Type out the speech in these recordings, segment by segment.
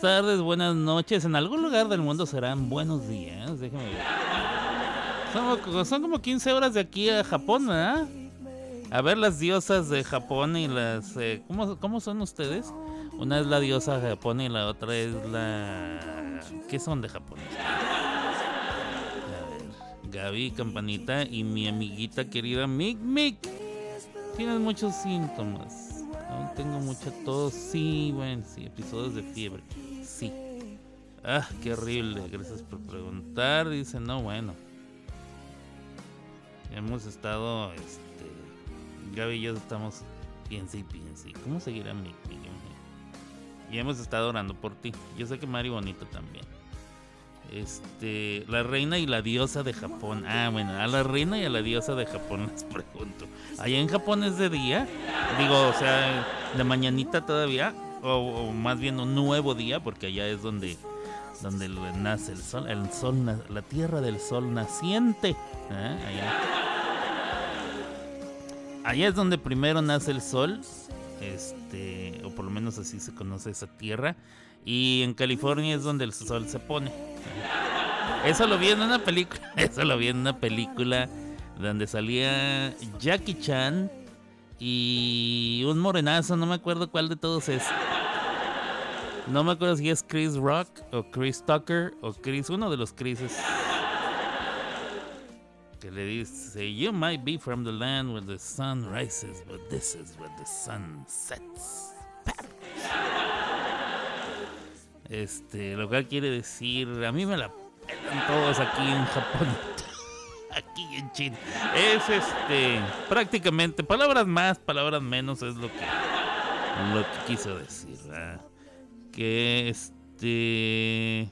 buenas tardes, buenas noches. En algún lugar del mundo serán buenos días. Déjame ver. Son, como 15 horas de aquí a Japón, ¿verdad? A ver las diosas de Japón y las... Eh, ¿cómo, ¿Cómo son ustedes? Una es la diosa de Japón y la otra es la... ¿Qué son de Japón? Gaby Campanita y mi amiguita querida Mick Mick. Tienes muchos síntomas. Aún tengo mucha tos. Sí, bueno, sí, episodios de fiebre. Sí. Ah, qué horrible. Gracias por preguntar. Dice, no, bueno. Hemos estado, este, Gaby y yo estamos piense y piense. ¿Cómo seguirá Mick Mick? Y hemos estado orando por ti. Yo sé que Mari Bonito también. Este, la reina y la diosa de Japón. Ah, bueno, a la reina y a la diosa de Japón les pregunto. ¿Allá en Japón es de día? Digo, o sea, de mañanita todavía. O, más bien un nuevo día, porque allá es donde, donde nace el sol. El sol, la tierra del sol naciente. ¿eh? Allá. allá es donde primero nace el sol. Este, o por lo menos así se conoce esa tierra. Y en California es donde el sol se pone. Eso lo vi en una película. Eso lo vi en una película donde salía Jackie Chan y un morenazo, no me acuerdo cuál de todos es. No me acuerdo si es Chris Rock o Chris Tucker o Chris, uno de los Chrises. Que le dice, You might be from the land where the sun rises, but this is where the sun sets. Este, lo cual quiere decir, a mí me la pelan todos aquí en Japón. Aquí en China. Es este, prácticamente, palabras más, palabras menos es lo que, lo que quiso decir. Que este,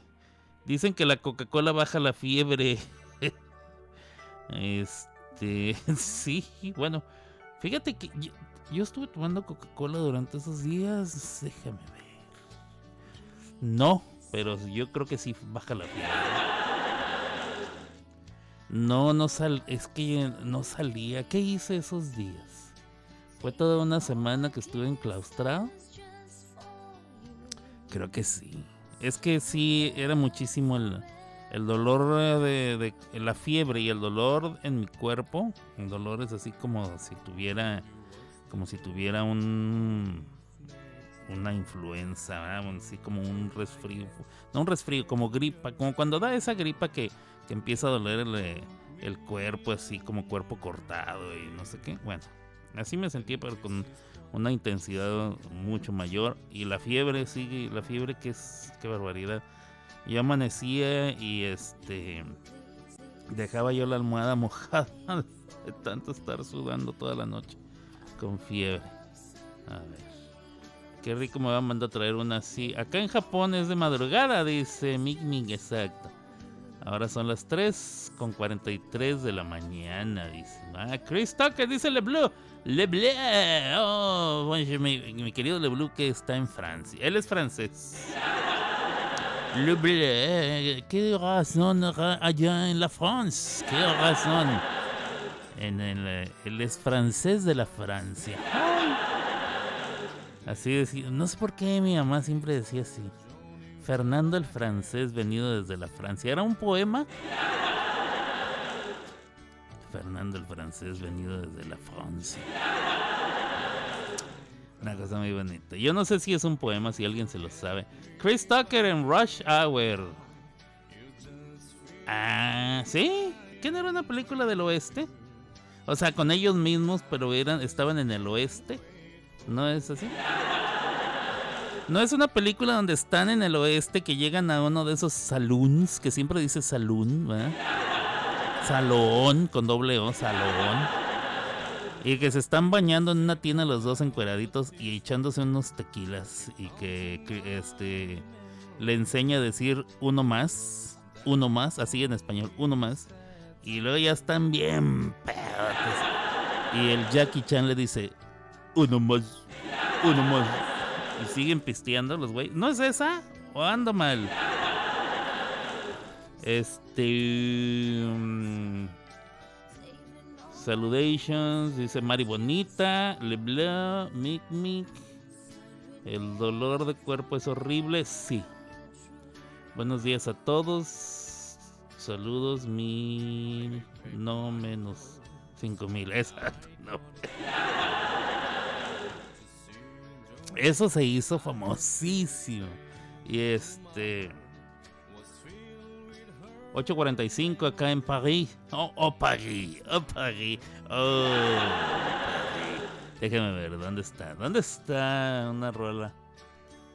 dicen que la Coca-Cola baja la fiebre. este, sí, bueno, fíjate que yo, yo estuve tomando Coca-Cola durante esos días. Déjame ver. No, pero yo creo que sí baja la fiebre. No, no sal, es que no salía. ¿Qué hice esos días? Fue toda una semana que estuve enclaustrado. Creo que sí. Es que sí, era muchísimo el, el dolor de, la fiebre y el dolor en mi cuerpo. El dolor es así como si tuviera, como si tuviera un una influenza, así como un resfrío, no un resfrío, como gripa, como cuando da esa gripa que, que empieza a doler el, el, cuerpo, así como cuerpo cortado y no sé qué. Bueno, así me sentí, pero con una intensidad mucho mayor. Y la fiebre sigue, la fiebre que es, qué barbaridad. Yo amanecía y este dejaba yo la almohada mojada de tanto estar sudando toda la noche con fiebre. A ver. Qué rico me va a mandar a traer una así. Acá en Japón es de madrugada, dice Mig Mig, exacto. Ahora son las 3 con 43 de la mañana, dice. Ah, Chris Tucker, dice Le Blue. Le Bleu. Oh, mi, querido Le Blue que está en Francia. Él es francés. Le Bleu. Qué razón allá en la France. Qué razón. En el, él es francés de la Francia. Así decía, no sé por qué mi mamá siempre decía así. Fernando el francés venido desde la Francia. ¿Era un poema? Fernando el francés venido desde la Francia. Una cosa muy bonita. Yo no sé si es un poema, si alguien se lo sabe. Chris Tucker en Rush Hour. Ah, ¿sí? ¿Qué no era una película del oeste? O sea, con ellos mismos, pero eran, estaban en el oeste. ¿No es así? No es una película donde están en el oeste que llegan a uno de esos saloons, que siempre dice saloon, ¿verdad? Salón, con doble O, salón. Y que se están bañando en una tienda los dos encueraditos y echándose unos tequilas. Y que, este le enseña a decir uno más, uno más, así en español, uno más. Y luego ya están bien Y el Jackie Chan le dice, uno más, uno más. Y siguen pisteando los güeyes. ¿No es esa? ¿O ando mal? Este. Mm, Salutations, dice Mari Bonita, Leblanc, Mic Mic. El dolor de cuerpo es horrible, sí. Buenos días a todos. Saludos, mil, no menos cinco mil. Exacto, no. Eso se hizo famosísimo. Y este. 8.45 acá en París. Oh, oh, París. Oh, París. Oh. Déjame ver, ¿dónde está? ¿Dónde está una rola?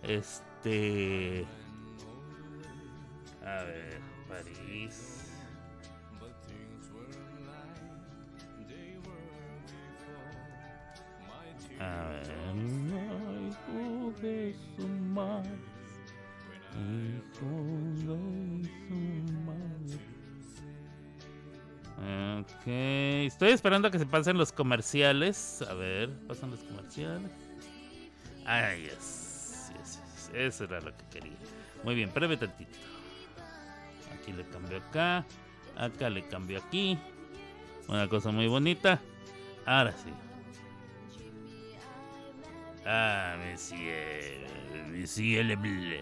Este. A ver, París. A ver. Hijo de su madre. Hijo de su madre. Ok, estoy esperando a que se pasen los comerciales. A ver, pasan los comerciales. Ay, yes, yes, yes. Eso era lo que quería. Muy bien, breve tantito. Aquí le cambio acá. Acá le cambio aquí. Una cosa muy bonita. Ahora sí. Ah, monsieur. Monsieur le bleu.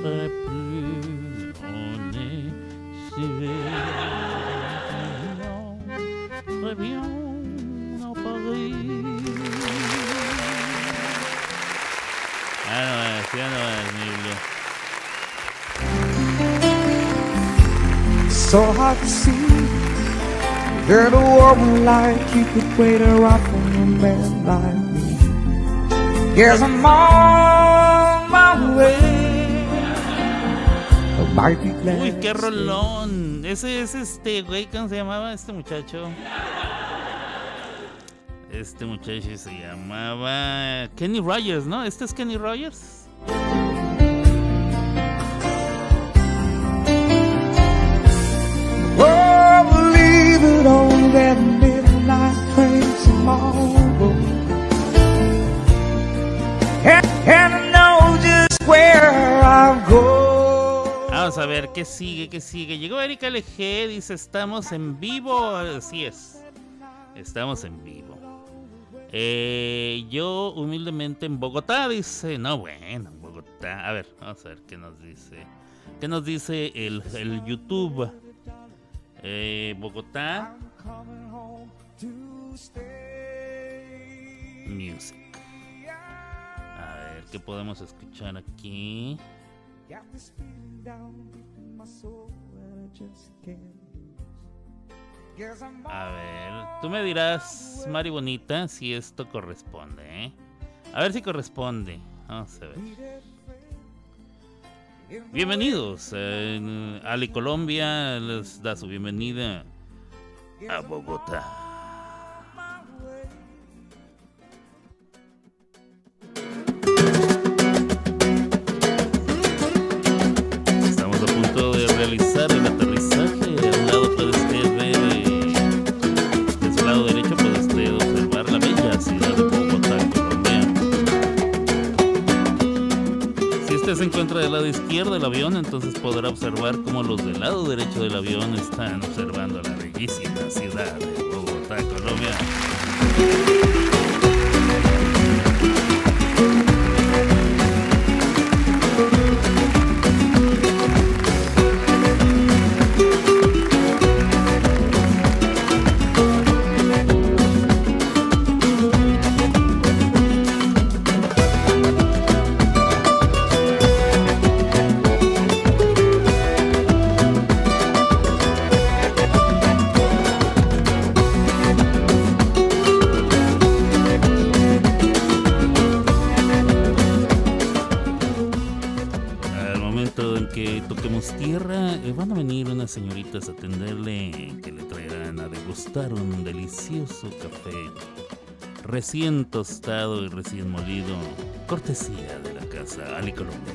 Plus, on est bien, Paris. Ah no es, ya no es, mi Blue. so hard to see. Girl, a woman like you could wait out for a man like me. Yes, I'm on my way. Uy, qué rolón. Ese es este, güey, ¿cómo se llamaba este muchacho? Este muchacho se llamaba Kenny Rogers, ¿no? ¿Este es Kenny Rogers? Qué sigue, qué sigue. Llegó Erika LG, dice, estamos en vivo. Así es. Estamos en vivo. Eh, yo humildemente en Bogotá, dice. No, bueno, en Bogotá. A ver, vamos a ver qué nos dice. ¿Qué nos dice el, el YouTube? Eh, Bogotá. Music. A ver, ¿qué podemos escuchar aquí? A ver, tú me dirás, Mari Bonita, si esto corresponde, ¿eh? A ver si corresponde. Vamos a ver. Bienvenidos. eh, Ali Colombia les da su bienvenida a Bogotá. Usted se encuentra del lado izquierdo del avión, entonces podrá observar cómo los del lado derecho del avión están observando la bellísima ciudad de Bogotá, Colombia. Atenderle, que le traerán a degustar un delicioso café recién tostado y recién molido, cortesía de la casa Ali Colombia.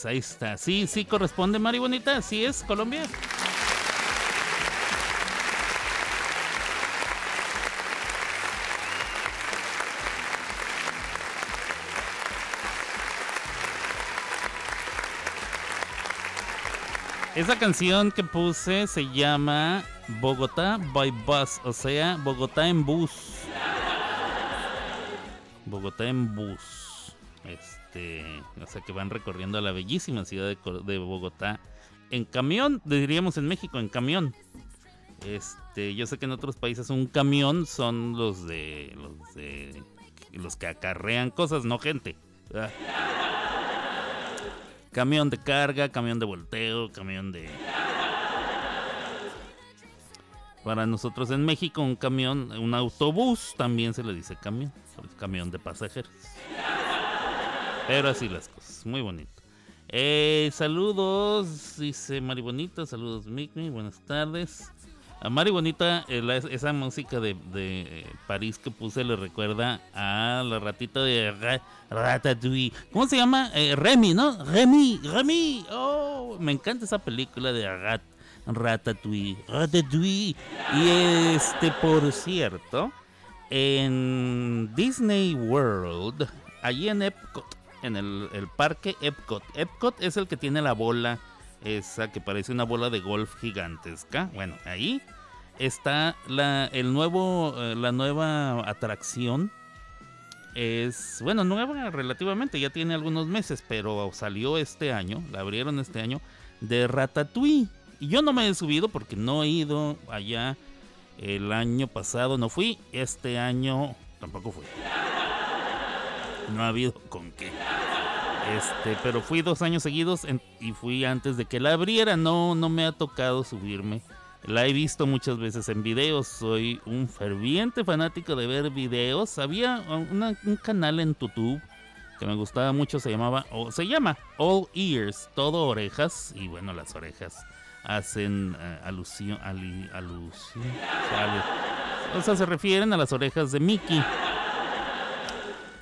Pues ahí está. Sí, sí corresponde, Mari Bonita. Sí es Colombia. Esa canción que puse se llama Bogotá by Bus, o sea, Bogotá en bus. Bogotá en bus. Este, o sea, que van recorriendo la bellísima ciudad de, Bogotá en camión, diríamos en México, en camión. Este, yo sé que en otros países un camión son los de los de los que acarrean cosas, no gente. Camión de carga, camión de volteo, camión de... Para nosotros en México un camión, un autobús también se le dice camión, camión de pasajeros. Pero así las cosas, muy bonito. Eh, saludos, dice Mari Bonita, saludos Mikmi, buenas tardes. A Mari Bonita, eh, esa música de, eh, París que puse le recuerda a la ratita de Ratatouille. ¿Cómo se llama? Remy, ¿no? Remy, Remy. Oh, me encanta esa película de Rat, Ratatouille. Ratatouille. Y este, por cierto, en Disney World, allí en Epcot, en el, parque Epcot. Epcot es el que tiene la bola esa que parece una bola de golf gigantesca. Bueno, ahí está la, el nuevo, eh, la nueva atracción. Es, bueno, nueva relativamente, ya tiene algunos meses, pero salió este año, la abrieron este año, de Ratatouille. Y yo no me he subido porque no he ido allá el año pasado, no fui, este año tampoco fui. No ha habido con qué. Este, pero fui dos años seguidos y fui antes de que la abriera. No, no me ha tocado subirme. La he visto muchas veces en videos. Soy un ferviente fanático de ver videos. Había un canal en YouTube que me gustaba mucho. Se llamaba, o se llama All Ears, todo orejas. Y bueno, las orejas hacen eh, alusión, alusión, o sea, se refieren a las orejas de Mickey.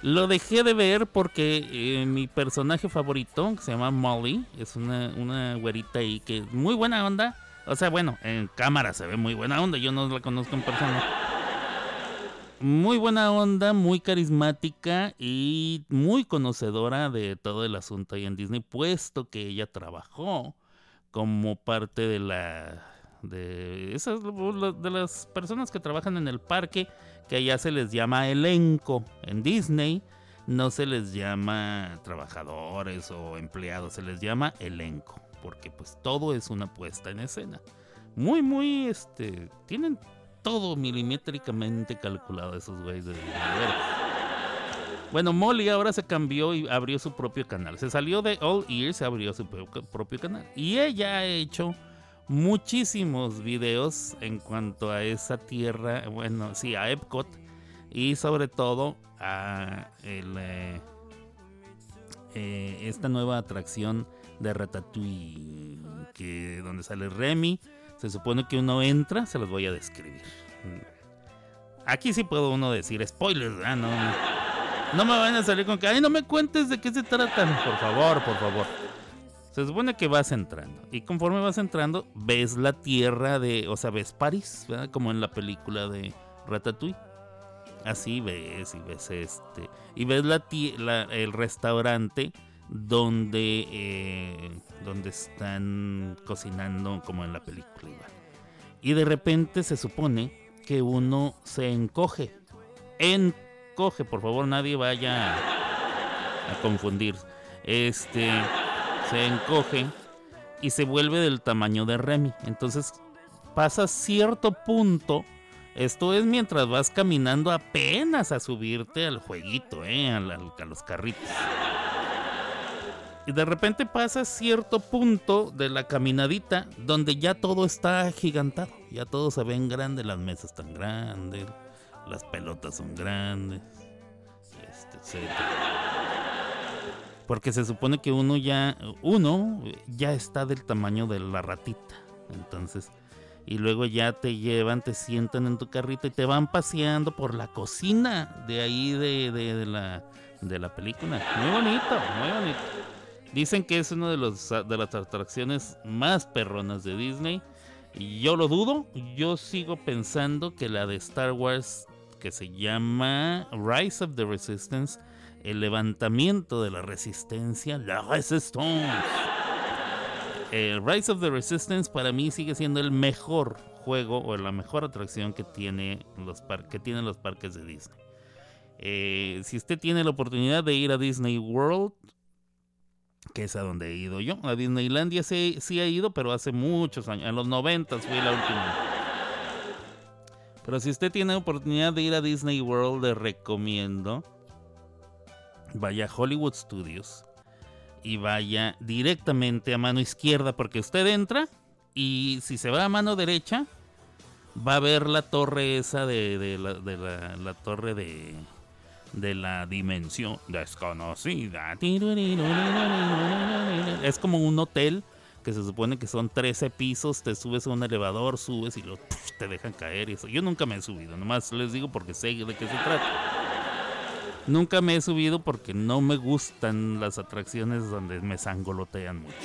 Lo dejé de ver porque eh, mi personaje favorito, que se llama Molly, es una, una güerita ahí que es muy buena onda. O sea, bueno, en cámara se ve muy buena onda, yo no la conozco en persona. Muy buena onda, muy carismática y muy conocedora de todo el asunto ahí en Disney, puesto que ella trabajó como parte de la de esas de las personas que trabajan en el parque que allá se les llama elenco. En Disney no se les llama trabajadores o empleados, se les llama elenco, porque pues todo es una puesta en escena. Muy, muy, este, tienen todo milimétricamente calculado esos güeyes de, Bueno, Molly ahora se cambió y abrió su propio canal. Se salió de All Ears, se abrió su propio canal. Y ella ha hecho muchísimos videos en cuanto a esa tierra, bueno, sí, a Epcot y sobre todo a eh, eh, esta nueva atracción de Ratatouille, que donde sale Remy, se supone que uno entra, se los voy a describir. Aquí sí puedo uno decir spoilers, no, no, no me van a salir con que, ay, no me cuentes de qué se tratan, por favor, por favor. Se supone que vas entrando. Y conforme vas entrando, ves la tierra de. O sea, ves París, ¿verdad? Como en la película de Ratatouille. Así ves y ves este. Y ves la, el restaurante donde, eh, donde están cocinando como en la película. Y de repente se supone que uno se encoge. Encoge, por favor, nadie vaya a confundir. Este se encoge y se vuelve del tamaño de Remy. Entonces pasa cierto punto. Esto es mientras vas caminando apenas a subirte al jueguito, ¿eh? a, los carritos. Y de repente pasa cierto punto de la caminadita donde ya todo está gigantado. Ya todo se ve en grande, las mesas están grandes, las pelotas son grandes, este, Porque se supone que uno ya, uno ya está del tamaño de la ratita. Entonces, y luego ya te llevan, te sientan en tu carrito y te van paseando por la cocina de ahí de, de la, de la película. Muy bonito, muy bonito. Dicen que es una de, de las atracciones más perronas de Disney. Yo lo dudo. Yo sigo pensando que la de Star Wars, que se llama Rise of the Resistance, el levantamiento de la resistencia, la Resistance. El Rise of the Resistance para mí sigue siendo el mejor juego o la mejor atracción que, tiene los que tienen los parques de Disney. Eh, si usted tiene la oportunidad de ir a Disney World, que es a donde he ido yo. A Disneylandia sí, sí he ido, pero hace muchos años. En los 90 fui la última. Pero si usted tiene oportunidad de ir a Disney World, le recomiendo vaya a Hollywood Studios y vaya directamente a mano izquierda porque usted entra y si se va a mano derecha va a ver la torre esa de, la torre de de la dimensión desconocida. Es como un hotel que se supone que son 13 pisos, te subes a un elevador, subes y lo, te dejan caer eso. Yo nunca me he subido, nomás les digo porque sé de qué se trata. Nunca me he subido porque no me gustan las atracciones donde me sangolotean mucho.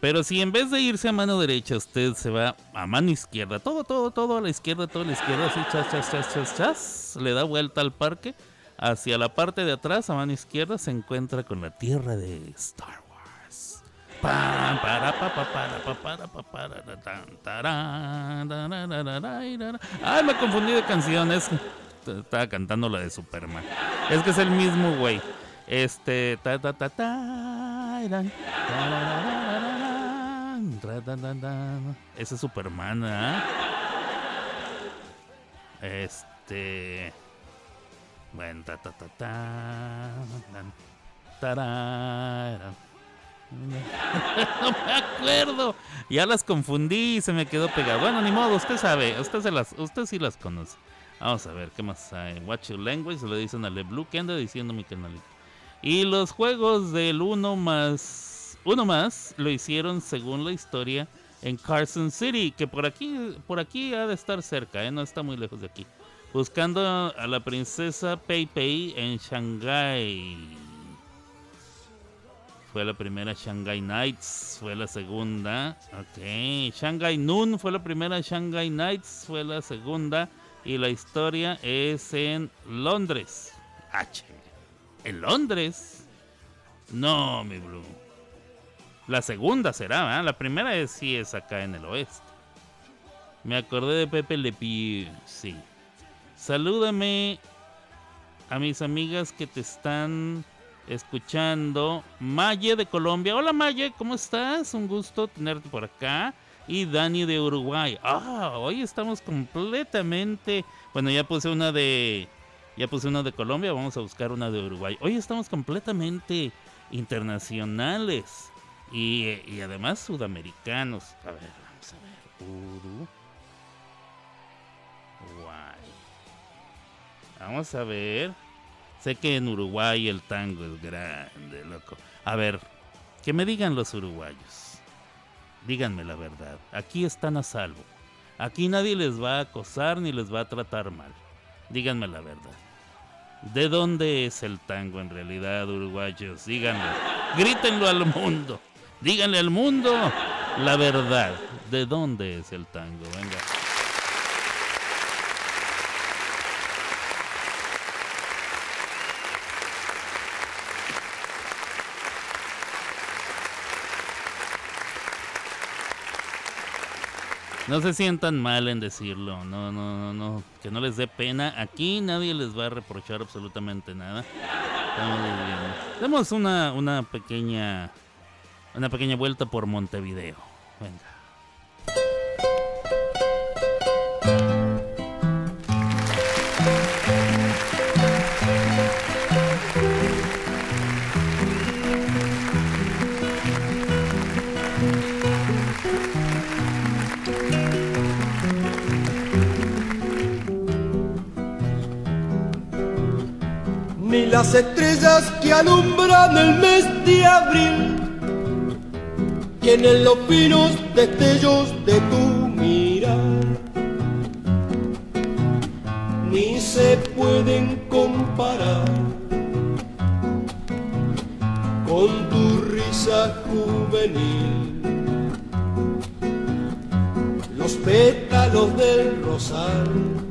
Pero si en vez de irse a mano derecha, usted se va a mano izquierda, todo, todo, todo a la izquierda, todo a la izquierda, así, chas, chas, chas, chas, chas, le da vuelta al parque, hacia la parte de atrás, a mano izquierda, se encuentra con la tierra de Star Wars. Ay, me confundí de canciones. Estaba cantando la de Superman. Es que es el mismo güey. Este. Ta, ta, ta, ese es Superman, ¿ah? Este. Bueno, ta ta ta ta. no me acuerdo. Ya las confundí y se me quedó pegado. Bueno, ni modo, usted sabe, usted se las, usted sí las conoce. Vamos a ver qué más hay. Watch Your Language, se lo dicen a LeBlue. ¿Qué anda diciendo mi canalito? Y los juegos del 1 más uno más lo hicieron según la historia en Carson City, que por aquí, por aquí ha de estar cerca, ¿eh? no está muy lejos de aquí. Buscando a la princesa Pei Pei en Shanghai. Fue la primera Shanghai Nights, fue la segunda. Ok, Shanghai Noon fue la primera, Shanghai Nights fue la segunda. Y la historia es en Londres. H. ¿En Londres? No, mi Blue. La segunda será, ¿eh? La primera es, sí es acá en el oeste. Me acordé de Pepe Le sí. Salúdame a mis amigas que te están escuchando. Maye de Colombia. Hola Maye, ¿cómo estás? Un gusto tenerte por acá. Y Dani de Uruguay. Ah, hoy estamos completamente... Bueno, ya puse una de... Ya puse una de Colombia, vamos a buscar una de Uruguay. Hoy estamos completamente internacionales. Y, además sudamericanos. A ver, vamos a ver. Uruguay. Vamos a ver. Sé que en Uruguay el tango es grande, loco. A ver, que me digan los uruguayos. Díganme la verdad. Aquí están a salvo. Aquí nadie les va a acosar ni les va a tratar mal. Díganme la verdad. ¿De dónde es el tango en realidad, uruguayos? Díganlo. Grítenlo al mundo. Díganle al mundo la verdad. ¿De dónde es el tango? Venga. No se sientan mal en decirlo, no, no, no, no, que no les dé pena. Aquí nadie les va a reprochar absolutamente nada. Demos una, una pequeña una pequeña vuelta por Montevideo. Venga. Las estrellas que alumbran el mes de abril, tienen los pinos destellos de tu mirar, ni se pueden comparar con tu risa juvenil. Los pétalos del rosal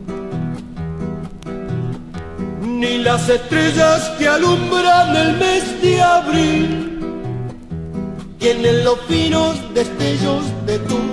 ni las estrellas que alumbran el mes de abril. Tienen los finos destellos de tu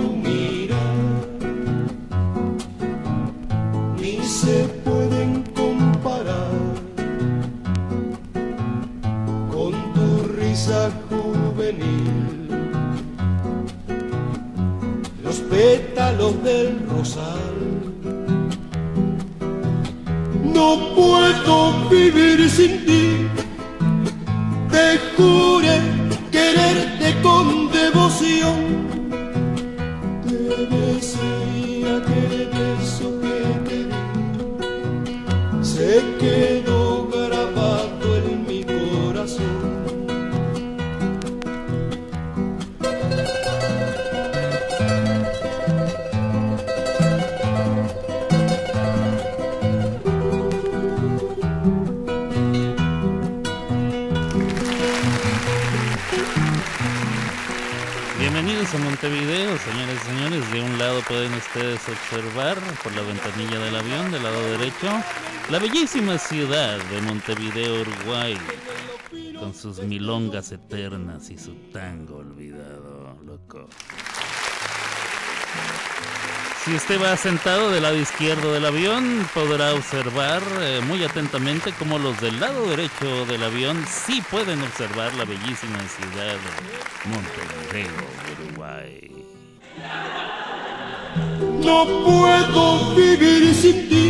la bellísima ciudad de Montevideo, Uruguay, con sus milongas eternas y su tango olvidado, loco. Si usted va sentado del lado izquierdo del avión, podrá observar eh, muy atentamente cómo los del lado derecho del avión sí pueden observar la bellísima ciudad de Montevideo, Uruguay. No puedo vivir sin ti.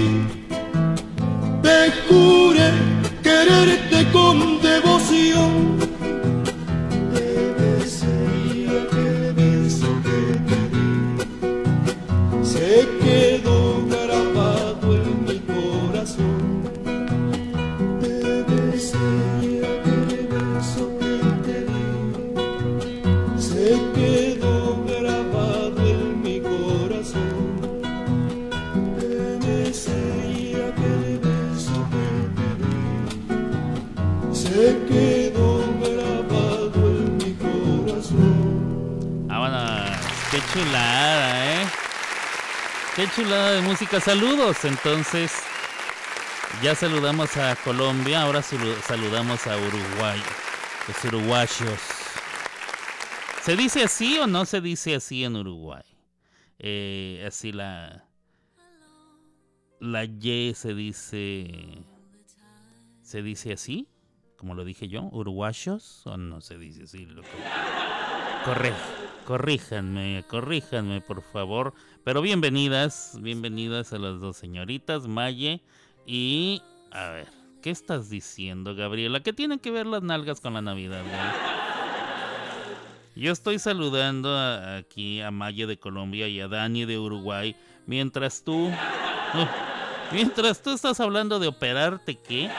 Música. Saludos, entonces. Ya saludamos a Colombia, ahora salu- saludamos a Uruguay. Los uruguayos. ¿Se dice así o no se dice así en Uruguay? Eh, así la. La Y se dice. ¿Se dice así? Como lo dije yo, uruguayos o no se dice así, loco. Corre, corríjanme, corríjanme, por favor. Pero bienvenidas, bienvenidas a las dos señoritas, Maye y... A ver, ¿qué estás diciendo, Gabriela? ¿Qué tienen que ver las nalgas con la Navidad? Yo estoy saludando a- aquí a Maye de Colombia y a Dani de Uruguay, mientras tú... Mientras tú estás hablando de operarte, ¿qué?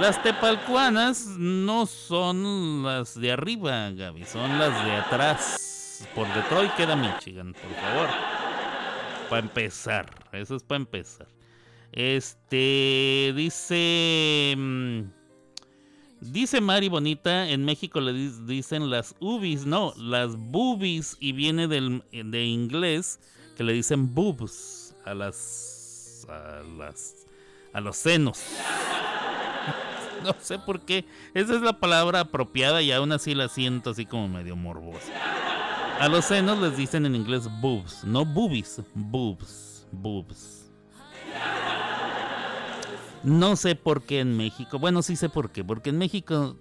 Las tepalcuanas no son las de arriba, Gaby, son las de atrás. Por Detroit queda Michigan, por favor. Para empezar, eso es para empezar. Este dice mm, dice Mari Bonita, en México le dicen las ubis, no, las boobies y viene del de inglés que le dicen boobs a las a las a los senos. No sé por qué. Esa es la palabra apropiada y aún así la siento así como medio morbosa. A los senos les dicen en inglés boobs, no boobies, boobs, boobs. No sé por qué en México. Bueno, sí sé por qué. Porque en México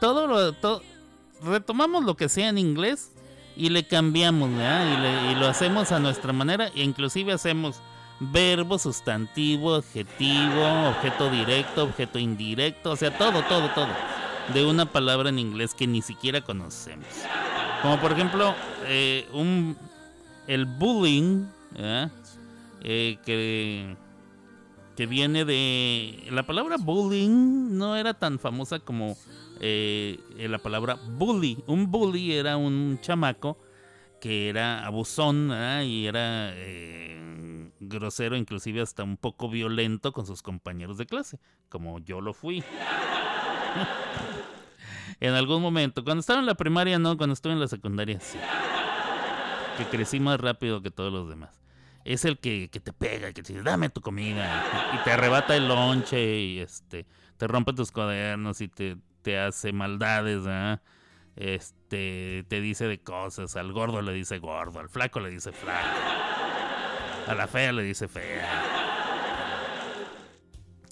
todo lo to- retomamos lo que sea en inglés y le cambiamos, ¿verdad? Y, le- y lo hacemos a nuestra manera e inclusive hacemos verbo, sustantivo, adjetivo, objeto directo, objeto indirecto, o sea, todo, todo, todo de una palabra en inglés que ni siquiera conocemos. Como por ejemplo, eh, un, el bullying, ¿verdad? Eh, que que viene de... La palabra bullying no era tan famosa como eh, la palabra bully. Un bully era un chamaco que era abusón y era eh, grosero, inclusive hasta un poco violento con sus compañeros de clase, como yo lo fui. en algún momento, cuando estaba en la primaria no, cuando estuve en la secundaria sí. Que crecí más rápido que todos los demás. Es el que, te pega que te dice, dame tu comida. Y te arrebata el lonche y este, te rompe tus cuadernos y te, te hace maldades, ¿verdad? este, te dice de cosas. Al gordo le dice gordo, al flaco le dice flaco. A la fea le dice fea.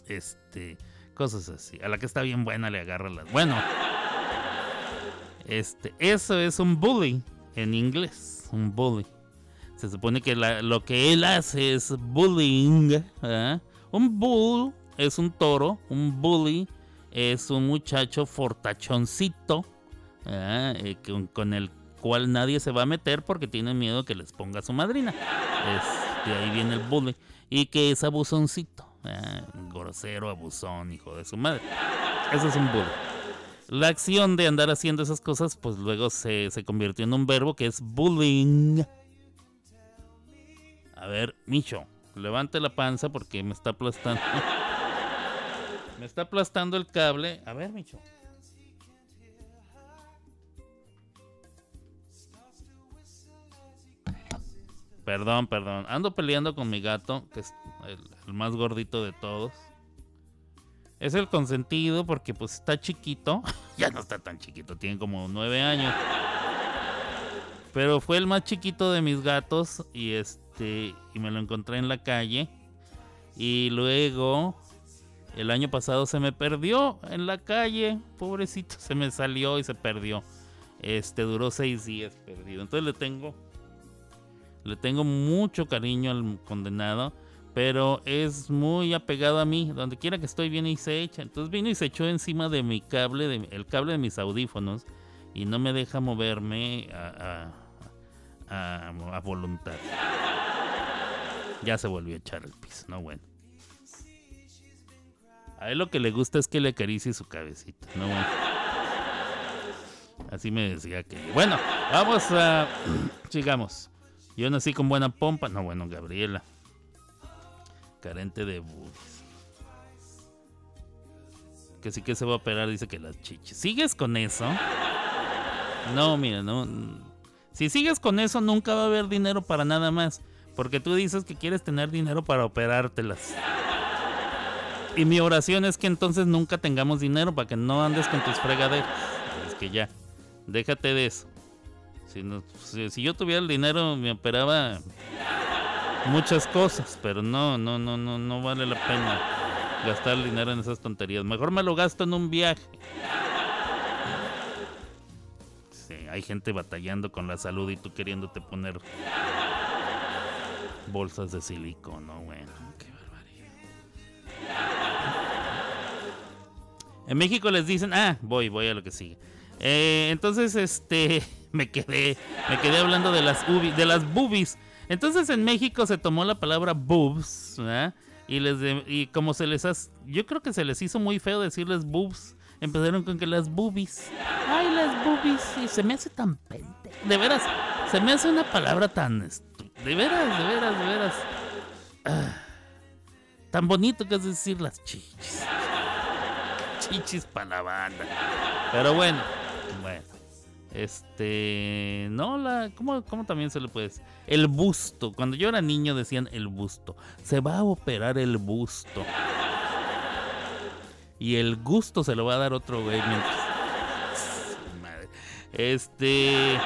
Este, cosas así. A la que está bien buena le agarra las. Bueno, este, eso es un bully en inglés. Un bully. Se supone que lo que él hace es bullying. Un bull es un toro. Un bully es un muchacho fortachoncito eh, con, el cual nadie se va a meter porque tiene miedo que les ponga su madrina. de ahí viene el bullying. Y que es abusoncito. Ah, grosero, abusón, hijo de su madre. Eso es un bullying. La acción de andar haciendo esas cosas, pues luego se, se convirtió en un verbo que es bullying. A ver, Micho, levante la panza porque me está aplastando. me está aplastando el cable. A ver, Micho. Perdón, perdón. Ando peleando con mi gato, que es más gordito de todos. Es el consentido porque pues está chiquito. ya no está tan chiquito, tiene como nueve años. Pero fue el más chiquito de mis gatos y este y me lo encontré en la calle. Y luego el año pasado se me perdió en la calle. Pobrecito, se me salió y se perdió. Este duró seis días perdido. Entonces le tengo le tengo mucho cariño al condenado, pero es muy apegado a mí. Donde quiera que estoy viene y se echa. Entonces vino y se echó encima de mi cable, de, el cable de mis audífonos, y no me deja moverme a, a, voluntad. Ya se volvió a echar el piso, no bueno. A él lo que le gusta es que le acaricie su cabecita, no bueno. Así me decía que. Bueno, vamos a. Sigamos. Yo nací con buena pompa. No, bueno, Gabriela. Carente de boobies. Que sí que se va a operar, dice que las chichis. ¿Sigues con eso? No, mira, no. Si sigues con eso, nunca va a haber dinero para nada más. Porque tú dices que quieres tener dinero para operártelas. Y mi oración es que entonces nunca tengamos dinero para que no andes con tus fregaderas. Es que ya, déjate de eso. Si, yo tuviera el dinero me operaba muchas cosas, pero no, no, no, no, no vale la pena gastar el dinero en esas tonterías. Mejor me lo gasto en un viaje. Sí, hay gente batallando con la salud y tú queriéndote poner bolsas de silicona, bueno, qué barbaridad. En México les dicen, ah, voy, voy a lo que sigue. Eh, entonces, este me quedé, me quedé hablando de las, de las boobies. Entonces en México se tomó la palabra boobs, Y, les y como se les hace, yo creo que se les hizo muy feo decirles boobs. Empezaron con que las boobies. Ay, las boobies. Y se me hace tan pente. De veras, se me hace una palabra tan... De veras, de veras, de veras. Ah, tan bonito que es decir las chichis. Chichis para la banda. Pero bueno. Este, no, la, ¿cómo, ¿cómo, también se le puede decir? El busto. Cuando yo era niño decían el busto. Se va a operar el busto. Y el gusto se lo va a dar otro güey. Este.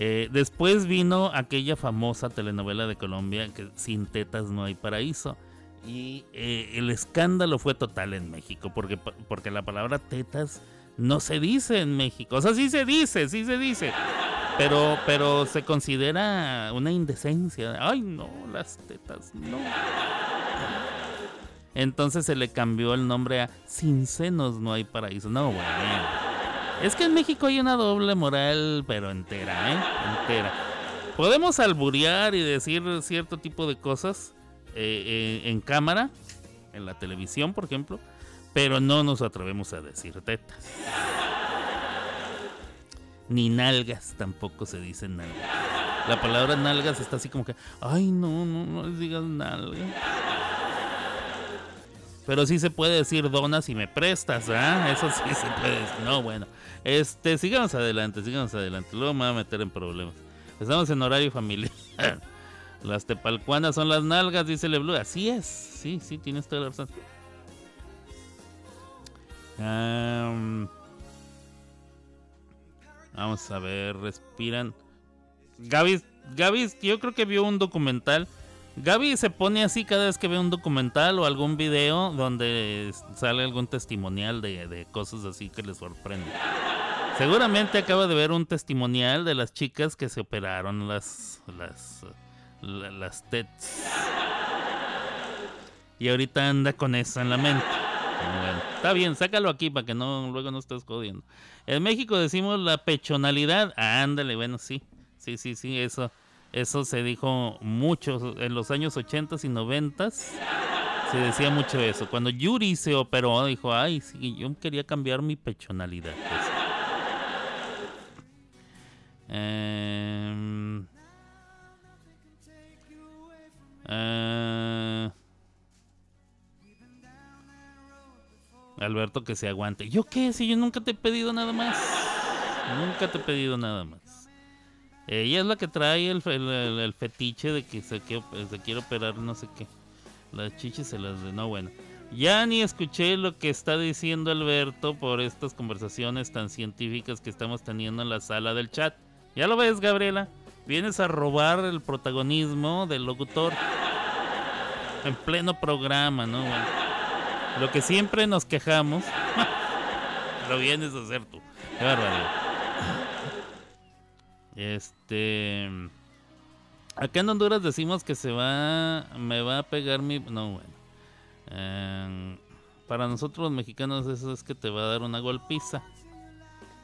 Eh, después vino aquella famosa telenovela de Colombia que sin tetas no hay paraíso. Y eh, el escándalo fue total en México. Porque, porque la palabra tetas no se dice en México. O sea, sí se dice, sí se dice. Pero, pero se considera una indecencia. Ay, no, las tetas, no. Entonces se le cambió el nombre a Sin senos no hay paraíso. No, bueno. Es que en México hay una doble moral, pero entera, ¿eh? Entera. Podemos alburear y decir cierto tipo de cosas, eh, en cámara, en la televisión, por ejemplo, pero no nos atrevemos a decir tetas. Ni nalgas tampoco se dicen nalgas. La palabra nalgas está así como que, ay, no, no, no digas nalgas. Pero sí se puede decir donas si me prestas, ¿ah? Eso sí se puede decir. No, bueno. Este, sigamos adelante, sigamos adelante. Luego me va a meter en problemas. Estamos en horario familiar. Las tepalcuanas son las nalgas, dice Leblu. Así es. Sí, sí, tienes toda la razón. Vamos a ver, respiran. Gaby, Gaby, yo creo que vio un documental Gaby se pone así cada vez que ve un documental o algún video donde sale algún testimonial de, cosas así que le sorprende. Seguramente acaba de ver un testimonial de las chicas que se operaron las las las tets. Y ahorita anda con eso en la mente. Está bien, sácalo aquí para que no luego no estés jodiendo. En México decimos la pechonalidad. ándale, bueno, sí. Sí, sí, sí, eso eso se dijo mucho en los años 80 y 90 se decía mucho eso. Cuando Yuri se operó, dijo, ay, sí, yo quería cambiar mi pechonalidad. Em, eh, Alberto que se aguante. ¿Yo qué? Si yo nunca te he pedido nada más. Nunca te he pedido nada más. Ella es la que trae el, el, fetiche de que se, quiere operar no sé qué. Las chichis se las de... No, bueno. Ya ni escuché lo que está diciendo Alberto por estas conversaciones tan científicas que estamos teniendo en la sala del chat. ¿Ya lo ves, Gabriela? Vienes a robar el protagonismo del locutor. En pleno programa, ¿no? Bueno, lo que siempre nos quejamos, lo vienes a hacer tú. Qué barbaridad. Este. Acá en Honduras decimos que se va. Me va a pegar mi. No, bueno. Em, para nosotros los mexicanos, eso es que te va a dar una golpiza.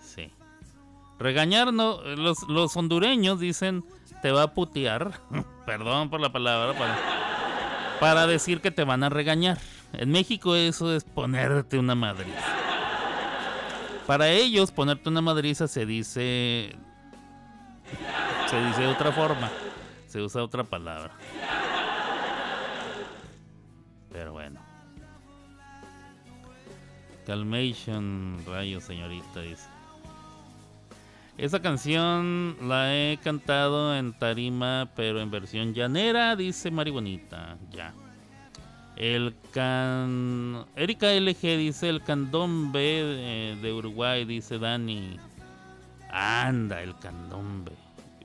Sí. Regañar, no. Los, los hondureños dicen te va a putear. Perdón por la palabra. Para, para decir que te van a regañar. En México, eso es ponerte una madriza. Para ellos, ponerte una madriza se dice se dice de otra forma. Se usa otra palabra. Pero bueno. Calmation, rayo señorita, dice. Esa canción la he cantado en tarima, pero en versión llanera, dice Mari Bonita. Ya. El can. Erika LG dice el candombe de, de Uruguay, dice Dani. Anda, el candombe.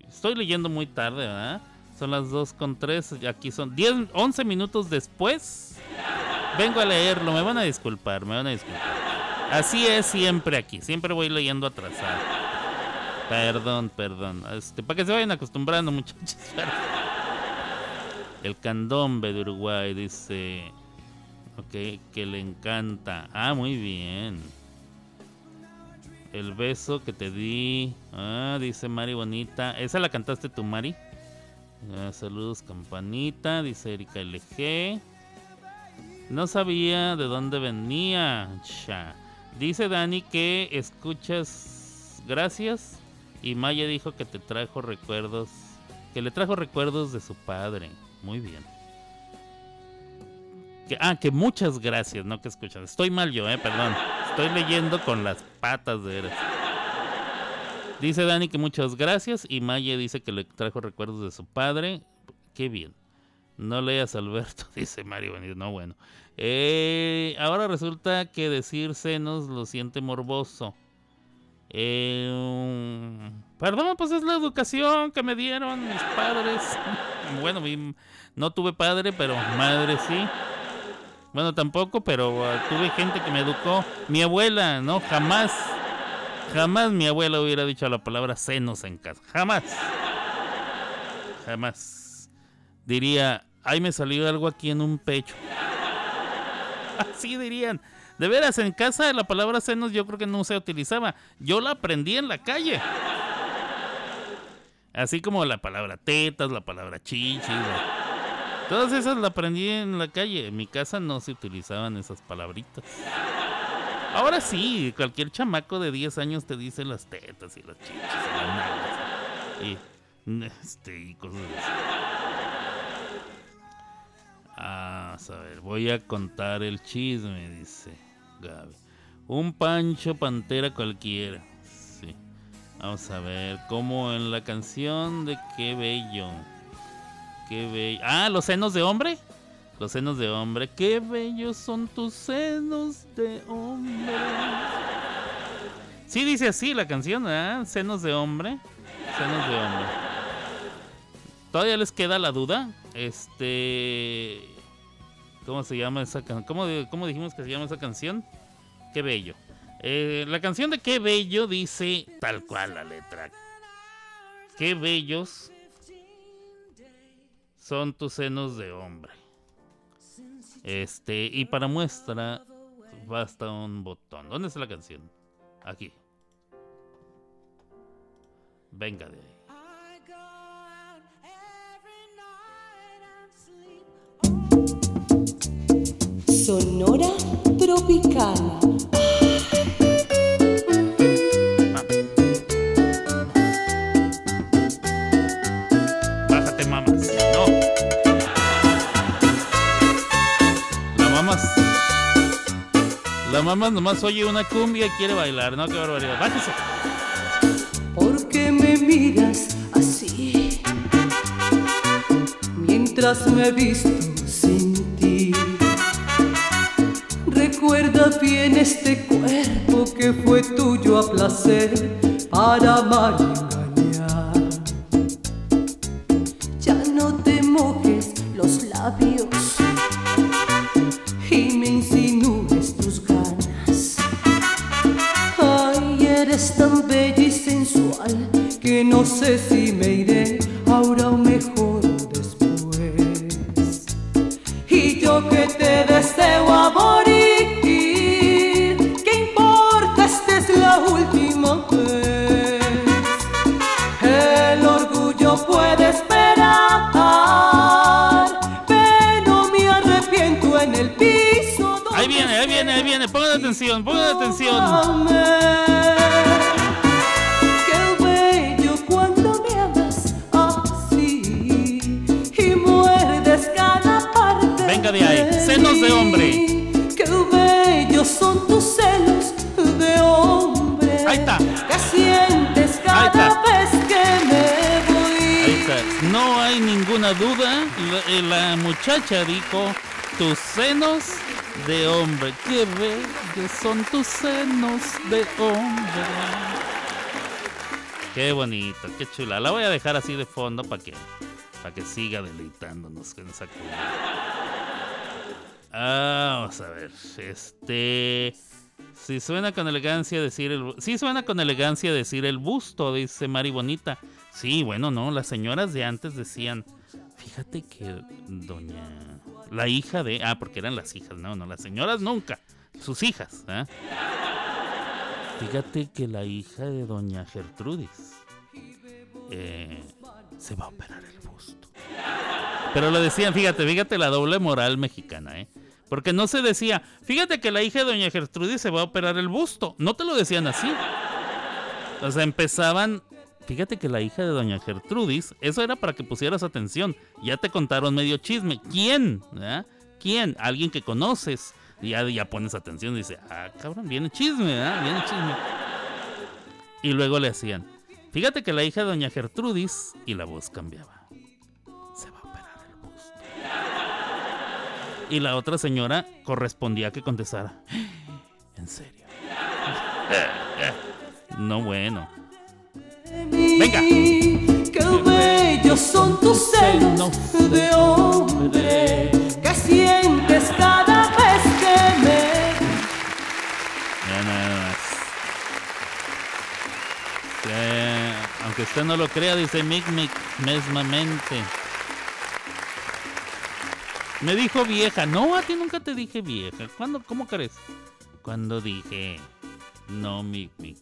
Estoy leyendo muy tarde, ¿verdad? Son las 2 con 3. Aquí son 10, 11 minutos después. Vengo a leerlo. Me van a disculpar, me van a disculpar. Así es siempre aquí. Siempre voy leyendo atrasado. Perdón, perdón. Este, para que se vayan acostumbrando, muchachos. El candombe de Uruguay dice. Ok, que le encanta. Ah, muy bien. El beso que te di. Ah, dice Mari Bonita. ¿Esa la cantaste tú, Mari? Ah, saludos, campanita. Dice Erika LG. No sabía de dónde venía. Dice Dani que escuchas. Gracias. Y Maya dijo que te trajo recuerdos. Que le trajo recuerdos de su padre. Muy bien. Ah, que muchas gracias, no que escuchas. Estoy mal yo, eh, perdón. Estoy leyendo con las patas de eres. Dice Dani que muchas gracias y Maya dice que le trajo recuerdos de su padre. Qué bien. No leas Alberto, dice Mario No, bueno. Eh, ahora resulta que decir senos lo siente morboso. Eh, perdón, pues es la educación que me dieron mis padres. Bueno, no tuve padre, pero madre sí. Bueno, tampoco, pero uh, tuve gente que me educó. Mi abuela, ¿no? Jamás, jamás mi abuela hubiera dicho la palabra senos en casa. Jamás. Jamás. Diría, ay, me salió algo aquí en un pecho. Así dirían. De veras, en casa la palabra senos yo creo que no se utilizaba. Yo la aprendí en la calle. Así como la palabra tetas, la palabra chichis. Todas esas las aprendí en la calle. En mi casa no se utilizaban esas palabritas. Ahora sí, cualquier chamaco de 10 años te dice las tetas y las chichas y las nalgas. Y, este, y cosas así. Ah, a ver, voy a contar el chisme, dice Un Pancho Pantera cualquiera. Sí. Vamos a ver, como en la canción de Qué Bello. Qué bello. Ah, los senos de hombre. Los senos de hombre. Qué bellos son tus senos de hombre. Sí, dice así la canción, ¿eh? Senos de hombre. Senos de hombre. Todavía les queda la duda. Este. ¿Cómo se llama esa canción? ¿Cómo, ¿Cómo, dijimos que se llama esa canción? Qué bello. Eh, la canción de Qué bello dice tal cual la letra. Qué bellos son tus senos de hombre. Este, y para muestra basta un botón. ¿Dónde está la canción? Aquí. Venga de ahí. Sonora Tropicana. Bájate, mamas. No. La mamas. La mamas nomás oye una cumbia y quiere bailar. No, qué barbaridad. Bájese. ¿Por qué me miras así? Mientras me visto Recuerda bien este cuerpo que fue tuyo a placer para amar y engañar. Ya no te mojes los labios y me insinúes tus ganas. Ay, eres tan bella y sensual que no sé si me atención, pongan atención. Qué bello cuando me amas así y muerdes cada parte. Venga de ahí, senos de hombre. Qué bellos son tus celos de hombre. Ahí está. Que sientes cada vez que me voy. Ahí está. No hay ninguna duda. La, eh, la muchacha dijo tus senos de hombre. Qué son tus senos de hombre. Qué bonito, qué chula. La voy a dejar así de fondo para que, para que siga deleitándonos con esa Ah, vamos a ver. Este. Si suena con elegancia decir el. Sí suena con elegancia decir el busto, dice Mari Bonita. Sí, bueno, no. Las señoras de antes decían. Fíjate que doña. La hija de. Ah, porque eran las hijas. No, no, las señoras nunca. Sus hijas. ¿ah? Fíjate que la hija de doña Gertrudis. eh, se va a operar el busto. Pero lo decían, fíjate, fíjate la doble moral mexicana, ¿eh? Porque no se decía, fíjate que la hija de doña Gertrudis se va a operar el busto. No te lo decían así. O sea, empezaban, fíjate que la hija de doña Gertrudis, eso era para que pusieras atención. Ya te contaron medio chisme. ¿Quién? ¿Ah? ¿Quién? Alguien que conoces. Y ya, ya pones atención y dice, ah, cabrón, viene chisme, ¿ah? Viene chisme. Y luego le hacían, fíjate que la hija de doña Gertrudis, y la voz cambiaba. Se va a operar el busto. Y la otra señora correspondía que contestara, ¿en serio? No, bueno. Venga. Qué bellos son tus celos de hombre que sientes cada Eh, aunque usted no lo crea, dice Mick Mick mesmamente. Me dijo vieja. No, a ti nunca te dije vieja. ¿Cuándo? ¿Cómo crees? Cuando dije no, Mick Mick.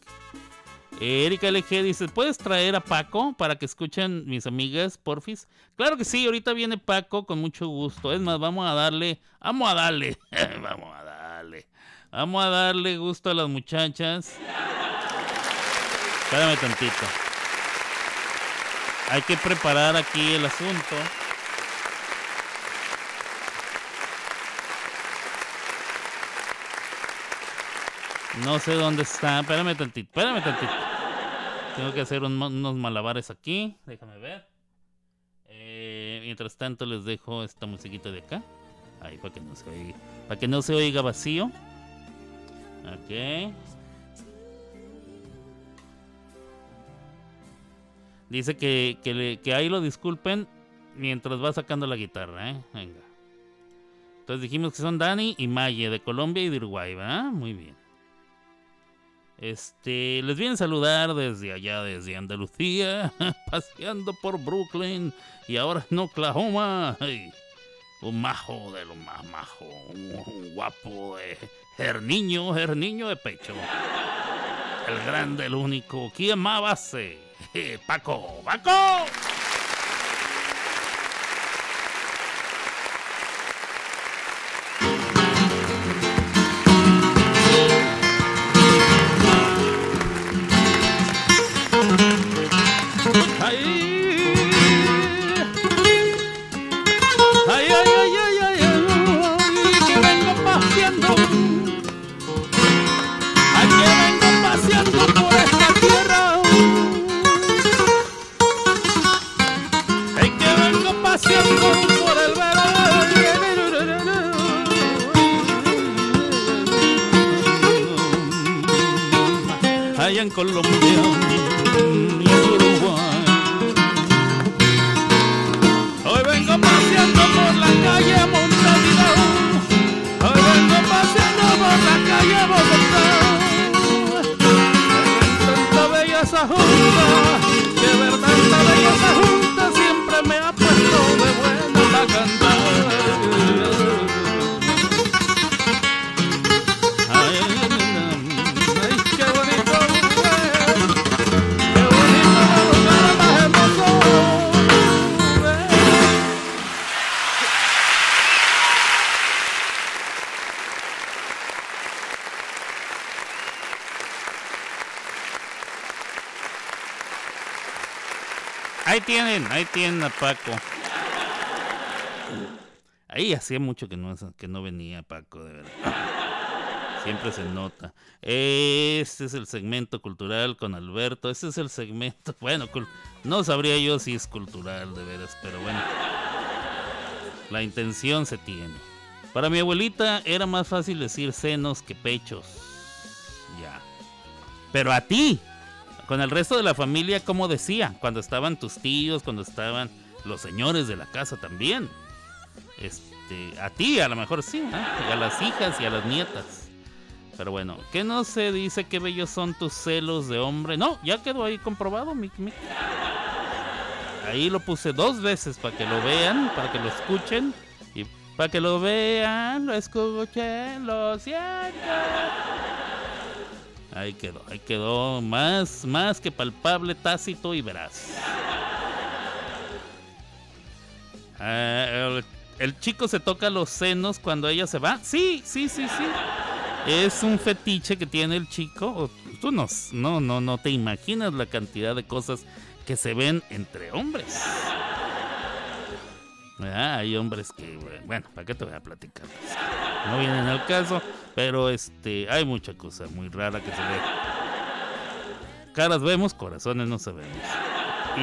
Erika LG dice, ¿puedes traer a Paco para que escuchen mis amigas, porfis? Claro que sí, ahorita viene Paco con mucho gusto. Es más, vamos a darle, vamos a darle, vamos a darle, vamos a darle gusto a las muchachas. Espérame tantito. Hay que preparar aquí el asunto. No sé dónde está. Espérame tantito, espérame tantito. Tengo que hacer unos malabares aquí. Déjame ver. Eh, mientras tanto les dejo esta musiquita de acá. Ahí para que no se oiga. Para que no se oiga vacío. Ok. Dice que, que, ahí lo disculpen mientras va sacando la guitarra, ¿eh? Venga. Entonces dijimos que son Dani y Maye de Colombia y de Uruguay, ¿verdad? Muy bien. Este, les viene a saludar desde allá, desde Andalucía, paseando por Brooklyn y ahora en Oklahoma. un majo de lo más majo, un, guapo de Herniño, Herniño de pecho. El grande, el único, ¿quién más va a ser? Paco, Paco. Ahí tienen a Paco. Ahí hacía mucho que no, que no venía Paco, de verdad. Siempre se nota. Este es el segmento cultural con Alberto. Este es el segmento. Bueno, no sabría yo si es cultural, de veras, pero bueno. La intención se tiene. Para mi abuelita era más fácil decir senos que pechos. Ya. Pero a ti, con el resto de la familia, ¿cómo decía? Cuando estaban tus tíos, cuando estaban los señores de la casa también. Este, a ti a lo mejor sí, y a las hijas y a las nietas. Pero bueno, ¿qué no se dice qué bellos son tus celos de hombre? No, ya quedó ahí comprobado, mi, Ahí lo puse dos veces para que lo vean, para que lo escuchen. Y para que lo vean, lo escuchen, lo sientan. Ahí quedó, ahí quedó más, más que palpable, tácito y veraz. Ah, el, chico se toca los senos cuando ella se va. Sí, sí, sí, sí. Es un fetiche que tiene el chico. Tú no, no, no, no te imaginas la cantidad de cosas que se ven entre hombres. hay hombres que, bueno, ¿para qué te voy a platicar? No vienen al caso. Pero este, hay mucha cosa muy rara que se ve. Caras vemos, corazones no sabemos.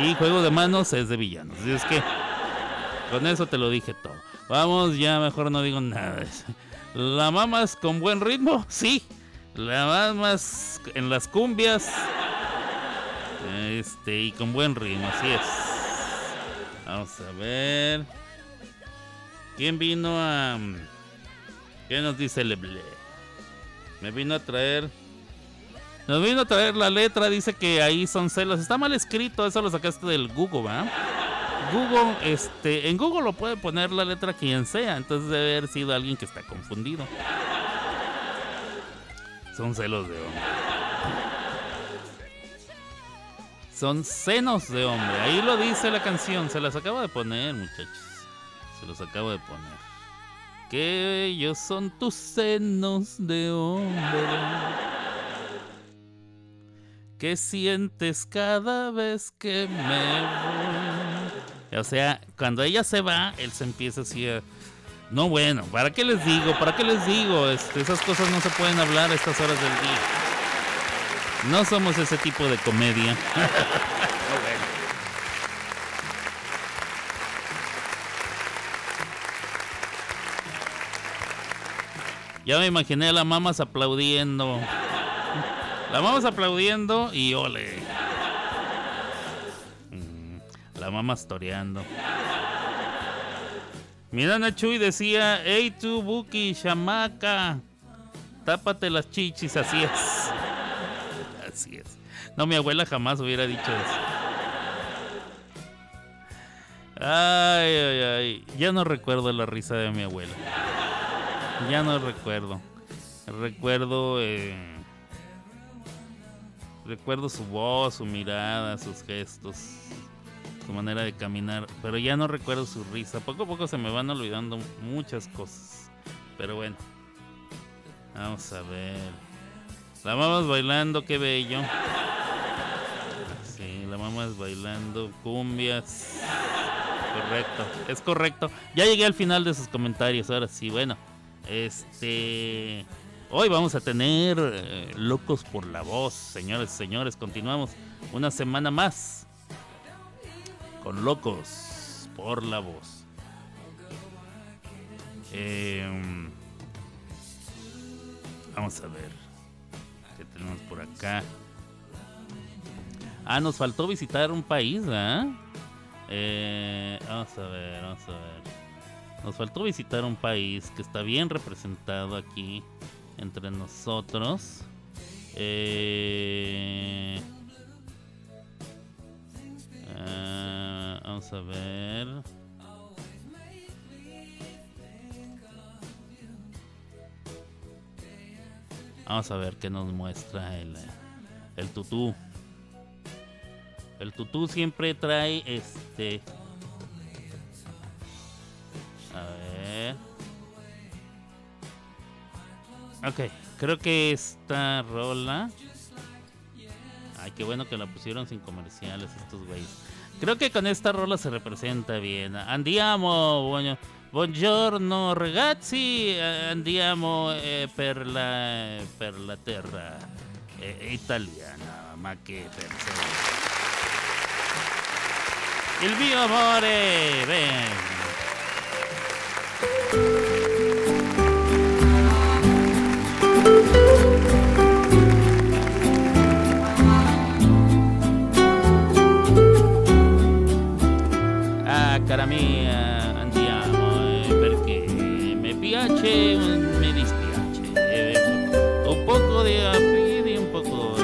Y juego de manos es de villanos. Así es que con eso te lo dije todo. Vamos, ya mejor no digo nada. ¿La mamas con buen ritmo? Sí. La mamas en las cumbias. Este, y con buen ritmo, así es. Vamos a ver. ¿Quién vino a.? ¿Qué nos dice Leble? Me vino a traer. Nos vino a traer la letra, dice que ahí son celos. Está mal escrito, eso lo sacaste del Google, ¿verdad? Google, este, en Google lo puede poner la letra quien sea, entonces debe haber sido alguien que está confundido. Son celos de hombre. Son senos de hombre. Ahí lo dice la canción. Se las acabo de poner, muchachos. Se los acabo de poner. Que ellos son tus senos de hombre. ¿Qué sientes cada vez que me voy? O sea, cuando ella se va, él se empieza así a... No, bueno, ¿para qué les digo? ¿Para qué les digo? Este, esas cosas no se pueden hablar a estas horas del día. No somos ese tipo de comedia. Ya me imaginé a la mamás aplaudiendo. La mamás aplaudiendo y ole. Mm, la mamá toreando. Mira Nachuy decía, hey tú Buki, chamaca, tápate las chichis, así es. Así es. No, mi abuela jamás hubiera dicho eso. Ay, ay, ay. Ya no recuerdo la risa de mi abuela. Ya no recuerdo. Recuerdo. Eh, recuerdo su voz, su mirada, sus gestos, su manera de caminar. Pero ya no recuerdo su risa. Poco a poco se me van olvidando muchas cosas. Pero bueno. Vamos a ver. La mamá bailando, qué bello. Sí, la mamá es bailando cumbias. Correcto, es correcto. Ya llegué al final de sus comentarios, ahora sí, bueno. Este. Hoy vamos a tener eh, Locos por la Voz, señores, señores. Continuamos una semana más con Locos por la Voz. Em, vamos a ver qué tenemos por acá. Ah, nos faltó visitar un país, ¿ah? Eh, vamos a ver, vamos a ver. Nos faltó visitar un país que está bien representado aquí entre nosotros. Eh, ah, vamos a ver. Vamos a ver qué nos muestra el, el tutú. El tutú siempre trae este a ver. Ok, creo que esta rola. Ay, qué bueno que la pusieron sin comerciales estos güeyes. Creo que con esta rola se representa bien. Andiamo, bueno, buongiorno ragazzi, andiamo eh, per, la, per la terra eh, italiana, ma che pensate? Il mio amore, ven. Ah, cara mia, andiamo eh, perché mi piace, mi dispiace. Eh, un poco di affidi, un poco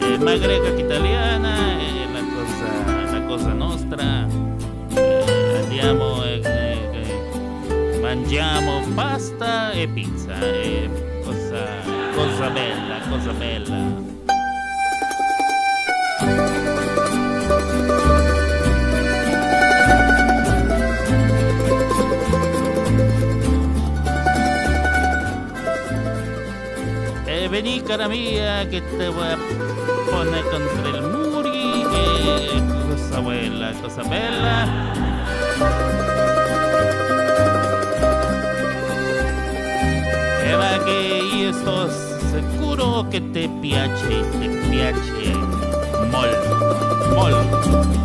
eh, eh, más greca che italiana, eh, la cosa, la cosa nostra. Eh, andiamo mangiamo pasta e pizza, e cosa, cosa bella, cosa bella. E vení cara mía que te voy a poner contra el muri, e cosa bella, cosa bella. Sto sicuro che ti piace, ti piace molto, molto.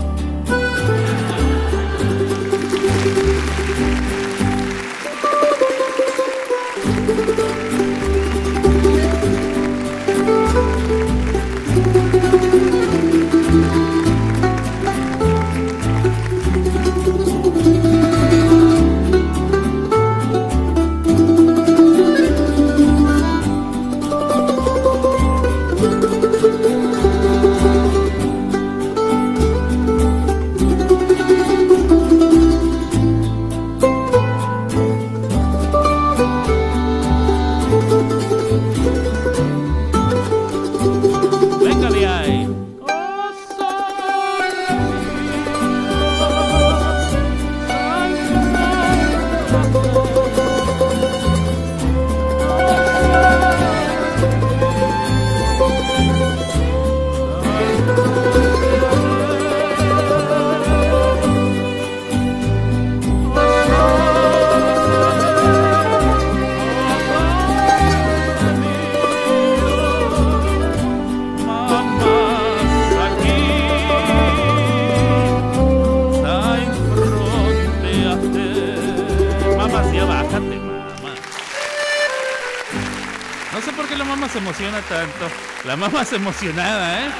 La mamá se emocionada, ¿eh?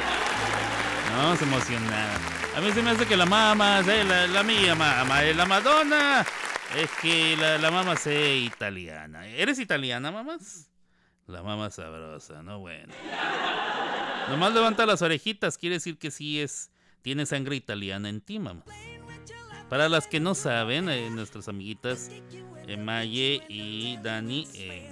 No, se emocionada. A mí se me hace que la mamá, ¿eh? la, mía mamá, la Madonna. Es que la, mamá es italiana. ¿Eres italiana, mamás? La mamá sabrosa, no bueno. Nomás levanta las orejitas, quiere decir que sí es, tiene sangre italiana en ti, mamá. Para las que no saben, eh, nuestras amiguitas eh, Maye y Dani, eh,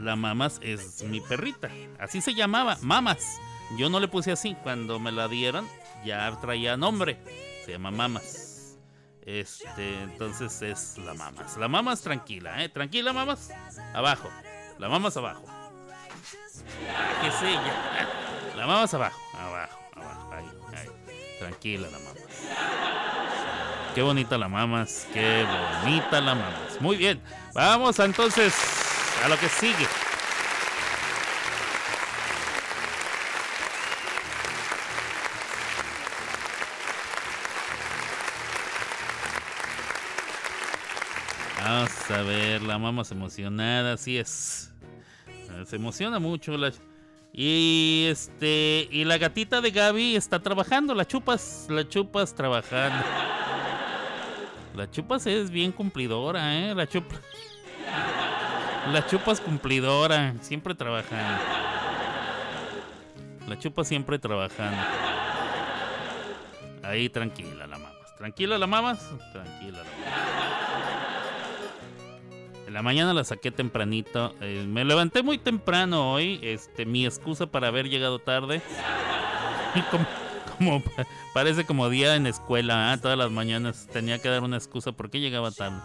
la Mamas es mi perrita. Así se llamaba, Mamas. Yo no le puse así. Cuando me la dieron, ya traía nombre. Se llama Mamas. Este, entonces es la Mamas. La Mamas tranquila, ¿eh? Tranquila, Mamas. Abajo. La Mamas abajo. ¿Qué sé ya? La Mamas abajo. Abajo, abajo. Ahí, ahí. Tranquila, la Mamas. Qué bonita la Mamas. Qué bonita la Mamas. Muy bien. Vamos entonces a lo que sigue. Vamos a ver, la mamá se emocionada, así es. Se emociona mucho la y este y la gatita de Gaby está trabajando, la chupas, la chupas trabajando. La chupas es bien cumplidora, eh, la chupas. La chupas cumplidora, siempre trabajando. La chupa siempre trabajando. Ahí tranquila la mamas. Tranquila la mamas. Tranquila la mamas. En la mañana la saqué tempranito. Eh, me levanté muy temprano hoy. Este, mi excusa para haber llegado tarde. como parece como día en escuela. ¿ah? Todas las mañanas tenía que dar una excusa porque llegaba tarde.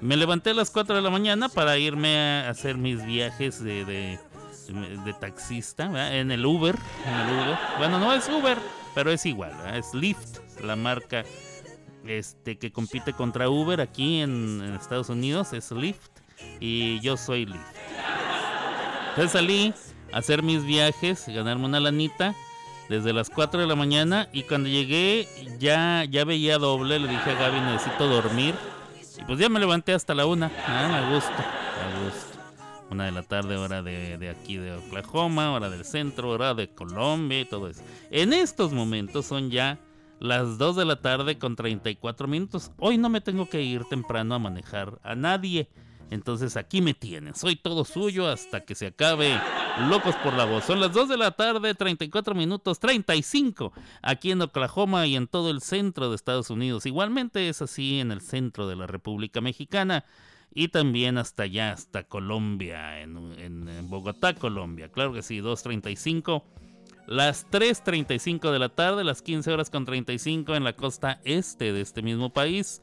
Me levanté a las 4 de la mañana para irme a hacer mis viajes de, de, taxista en el Uber, en el Uber. Bueno, no es Uber, pero es igual. Es Lyft, la marca este que compite contra Uber aquí en, en, Estados Unidos es Lyft y yo soy Lyft. Entonces salí a hacer mis viajes, ganarme una lanita desde las 4 de la mañana y cuando llegué ya ya veía doble, le dije a Gaby necesito dormir y pues ya me levanté hasta la una, ah, a gusto, a gusto. Una de la tarde, hora de, de, aquí de Oklahoma, hora del centro, hora de Colombia y todo eso. En estos momentos son ya las 2 de la tarde con 34 minutos. Hoy no me tengo que ir temprano a manejar a nadie. Entonces aquí me tienen. Soy todo suyo hasta que se acabe. Locos por la voz. Son las 2 de la tarde, 34 minutos 35. Aquí en Oklahoma y en todo el centro de Estados Unidos. Igualmente es así en el centro de la República Mexicana. Y también hasta allá, hasta Colombia, en, en, Bogotá, Colombia. Claro que sí, 235 las 3.35 de la tarde, las 15 horas con 35 en la costa este de este mismo país,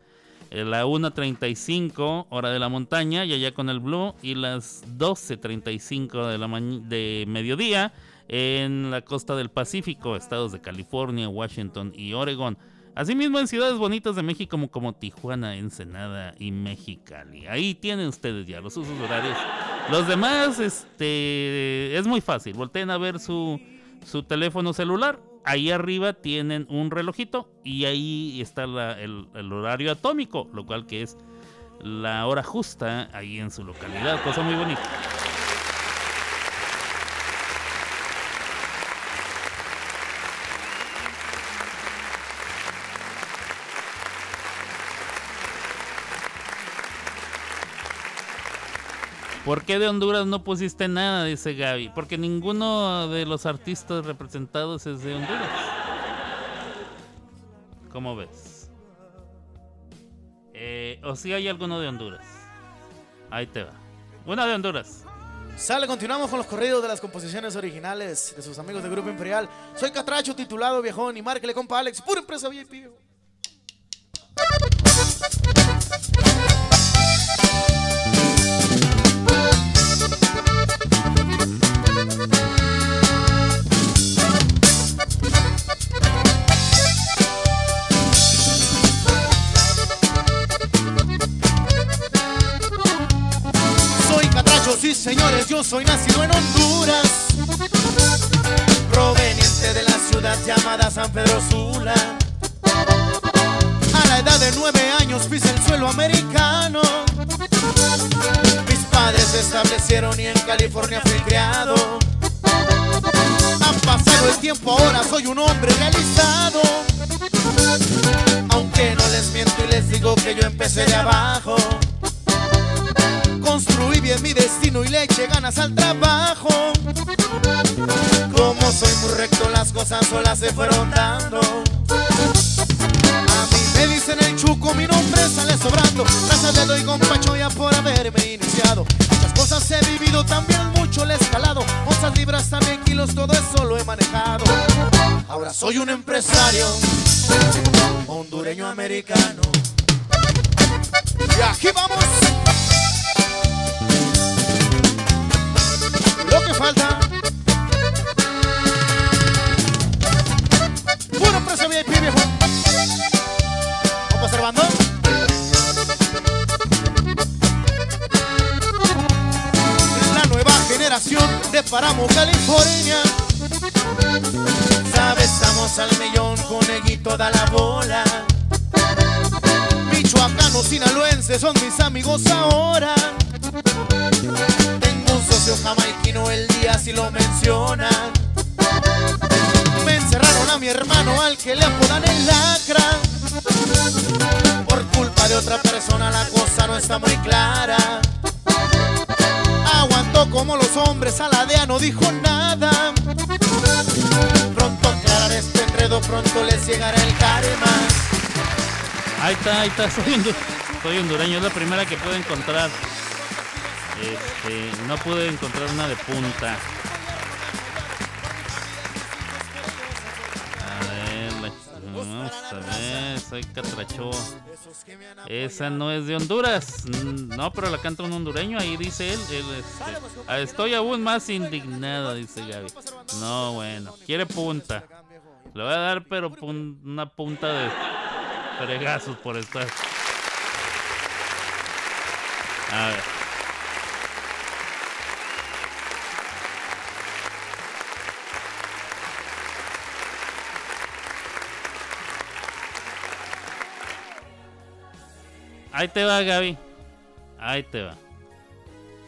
la 1.35 hora de la montaña y allá con el Blue y las 12.35 de, la de mediodía en la costa del Pacífico, estados de California, Washington y Oregon. Asimismo en ciudades bonitas de México como, como Tijuana, Ensenada y Mexicali. Ahí tienen ustedes ya los usos horarios. Los demás, este, es muy fácil. Volteen a ver su su teléfono celular. Ahí arriba tienen un relojito y ahí está la, el, el, horario atómico, lo cual que es la hora justa ahí en su localidad. Cosa muy bonita. ¿Por qué de Honduras no pusiste nada? Dice Gaby. Porque ninguno de los artistas representados es de Honduras. ¿Cómo ves? Eh, ¿O si hay alguno de Honduras? Ahí te va. Una de Honduras. Sale, continuamos con los corridos de las composiciones originales de sus amigos de Grupo Imperial. Soy Catracho, titulado Viejón, y márquele compa Alex, pura empresa VIP. Señores, yo soy nacido en Honduras, proveniente de la ciudad llamada San Pedro Sula. A la edad de nueve años pise el suelo americano. Mis padres se establecieron y en California fui criado. Ha pasado el tiempo, ahora soy un hombre realizado. Aunque no les miento y les digo que yo empecé de abajo. Construí bien mi destino y le eché ganas al trabajo. Como soy muy recto, las cosas solas se fueron dando. A mí me dicen el chuco, mi nombre sale sobrando. Gracias le doy con Pacho ya por haberme iniciado. Las cosas he vivido también mucho le he escalado. Onzas, libras, también kilos, todo eso lo he manejado. Ahora soy un empresario hondureño americano. Y aquí vamos. Lo que falta. Puro precio VIP, viejo. Vamos observando. La nueva generación de Paramo, California. Sabes, estamos al millón, coneguito da la bola. Michoacanos, sinaloenses son mis amigos ahora. Tengo un socio jamaiquino, el día si lo mencionan. Me encerraron a mi hermano al que le apodan el lacra. Por culpa de otra persona la cosa no está muy clara. Aguantó como los hombres, a la DEA no dijo nada. Pronto aclararé este enredo, pronto les llegará el karma. Ahí está, ahí está. Soy, hondu- soy hondureño, es la primera que pude encontrar. Este, no pude encontrar una de punta. A ver, soy catracho. Esa no es de Honduras. No, pero la canta un hondureño, ahí dice él. él, este, "Ah, estoy aún más indignado, dice Gaby. No, bueno, quiere punta. Le voy a dar, pero una punta de fregazos por estar. A ver. Ahí te va, Gaby. Ahí te va.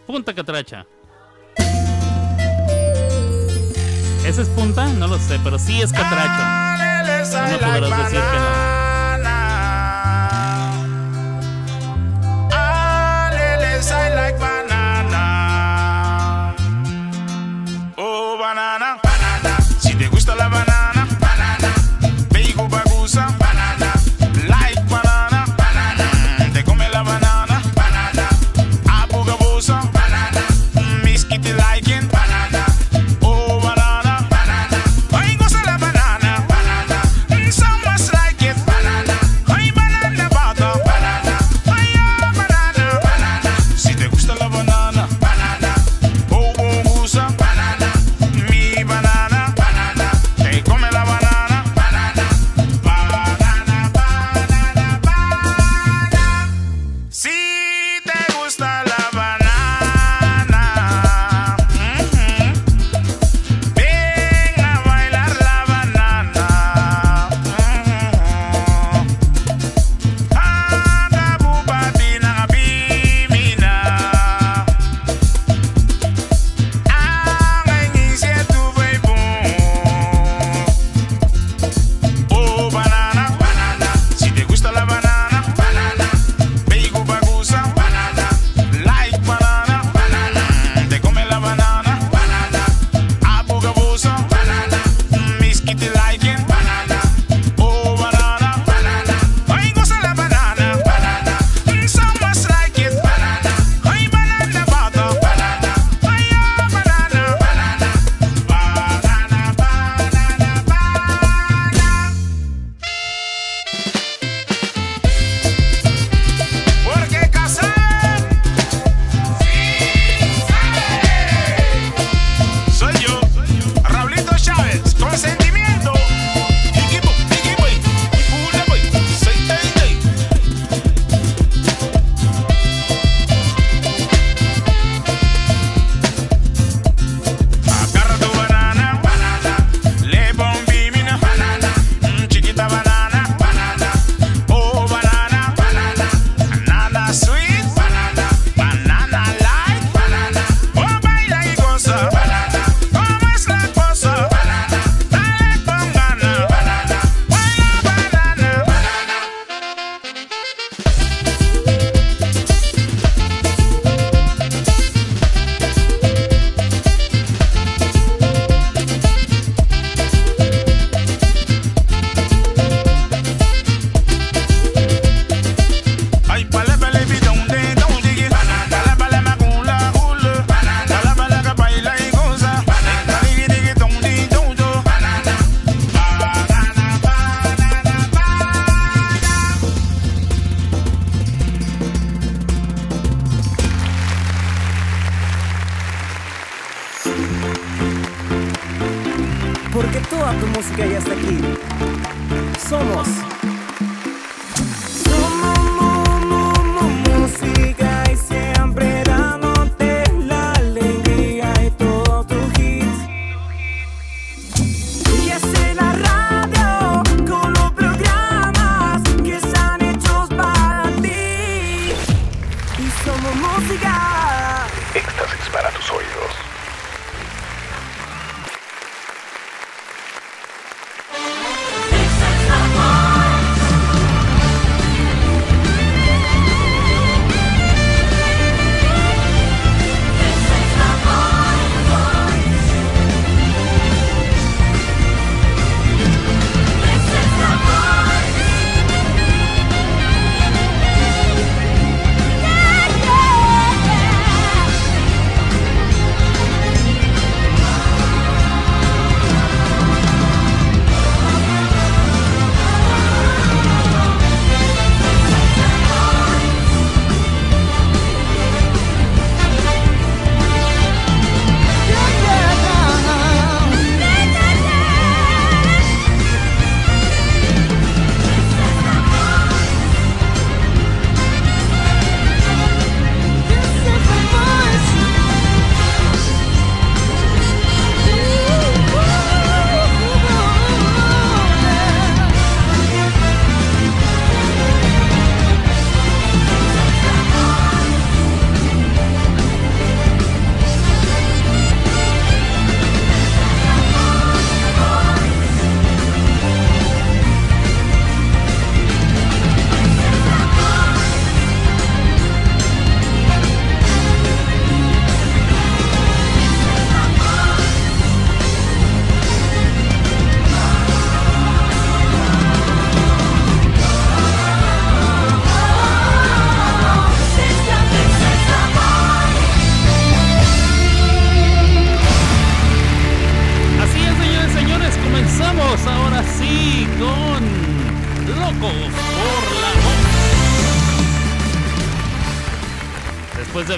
Punta catracha. ¿Ese es punta? No lo sé, pero sí es catracho. No podrás decir que no.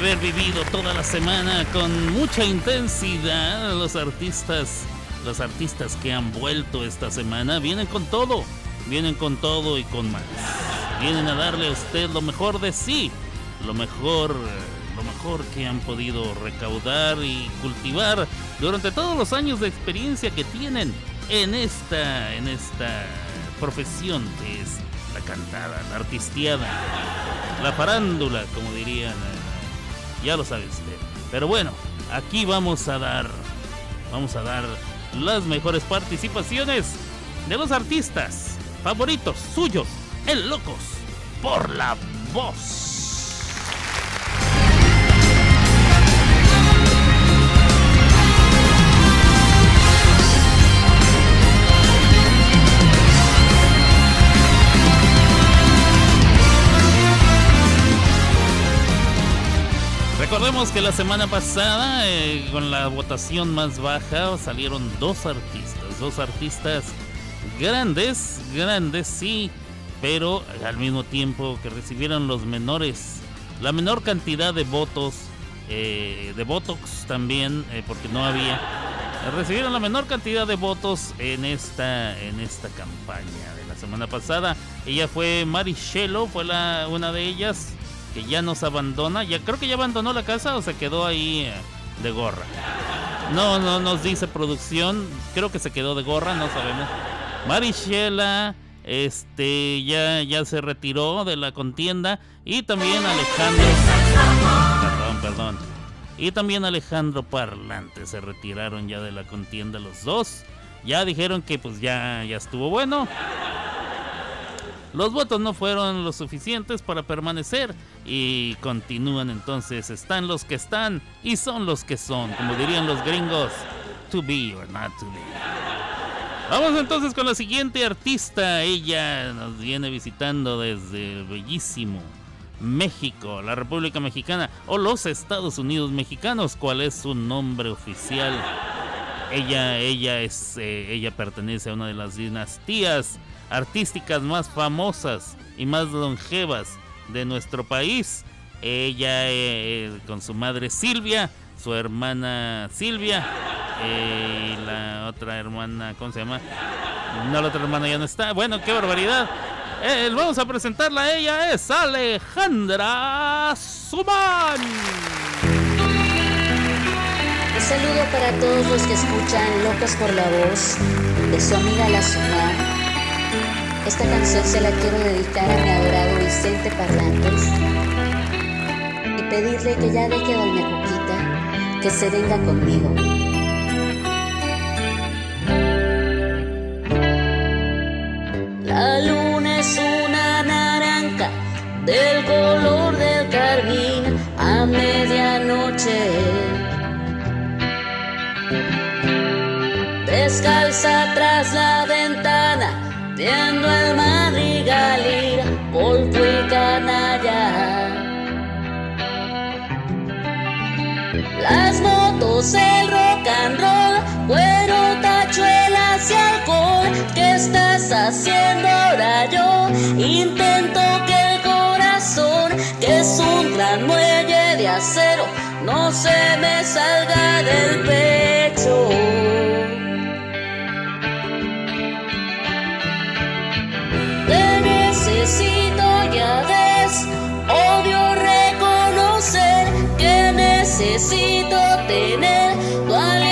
Haber vivido toda la semana con mucha intensidad, los artistas, los artistas que han vuelto esta semana vienen con todo, vienen con todo y con más. Vienen a darle a usted lo mejor de sí, lo mejor, lo mejor que han podido recaudar y cultivar durante todos los años de experiencia que tienen en esta, en esta profesión que es la cantada, la artisteada, la farándula, como dirían. Ya lo sabe usted. Pero bueno, aquí vamos a dar, vamos a dar las mejores participaciones de los artistas favoritos suyos, en Locos por la Voz. Recordemos que la semana pasada, eh, con la votación más baja, salieron dos artistas, dos artistas grandes, grandes sí, pero al mismo tiempo que recibieron los menores, la menor cantidad de votos, eh, de Botox también, eh, porque no había, recibieron la menor cantidad de votos en esta, en esta campaña de la semana pasada. Ella fue Marichelo, fue la, una de ellas que ya nos abandona. Ya creo que ya abandonó la casa o se quedó ahí eh, de gorra. No, no nos dice producción. Creo que se quedó de gorra, no sabemos. Marichela, este, ya, ya se retiró de la contienda. Y también Alejandro. Perdón, perdón. Y también Alejandro Parlante se retiraron ya de la contienda los dos. Ya dijeron que pues ya, ya estuvo bueno. Los votos no fueron lo suficientes para permanecer y continúan entonces. Están los que están y son los que son, como dirían los gringos. To be or not to be. Vamos entonces con la siguiente artista. Ella nos viene visitando desde el bellísimo México, la República Mexicana o los Estados Unidos mexicanos. ¿Cuál es su nombre oficial? Ella, ella es, eh, ella pertenece a una de las dinastías artísticas más famosas y más longevas de nuestro país. Ella eh, con su madre Silvia, su hermana Silvia Eh, y la otra hermana, ¿cómo se llama? No, la otra hermana ya no está. Bueno, qué barbaridad. Eh, vamos a presentarla ella, es Alejandra Suman. Un saludo para todos los que escuchan Locos por la Voz de su amiga La Suma. Esta canción se la quiero dedicar a mi adorado Vicente Parlantes y pedirle que ya deje a Doña Cuquita que se venga conmigo. La luna es una naranja del color del carmín a medianoche. Descalza tras la ventana, viendo el madrigal ir, polvo y canalla. Las motos, el rock and roll, cuero, tachuelas y alcohol. ¿Qué estás haciendo ahora yo? Intento que el corazón, que es un gran muelle de acero, no se me salga del pecho. Necesito tener tu aliento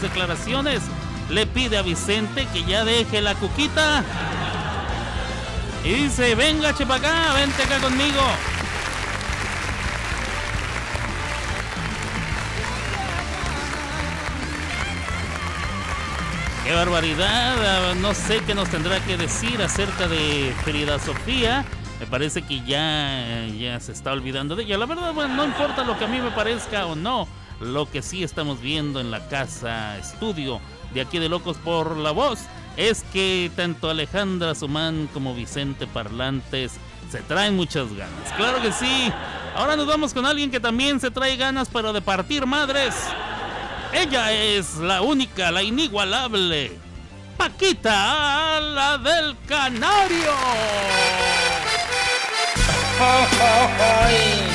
declaraciones. Le pide a Vicente que ya deje la cuquita. Y dice, venga, chepacá, vente acá conmigo. Qué barbaridad, no sé qué nos tendrá que decir acerca de Frida Sofía. Me parece que ya, ya se está olvidando de ella. La verdad, bueno, no importa lo que a mí me parezca o no. Lo que sí estamos viendo en la casa estudio de aquí de Locos por la Voz es que tanto Alejandra Sumán como Vicente Parlantes se traen muchas ganas. Claro que sí. Ahora nos vamos con alguien que también se trae ganas, pero de partir madres. Ella es la única, la inigualable. Paquita, la del Canario.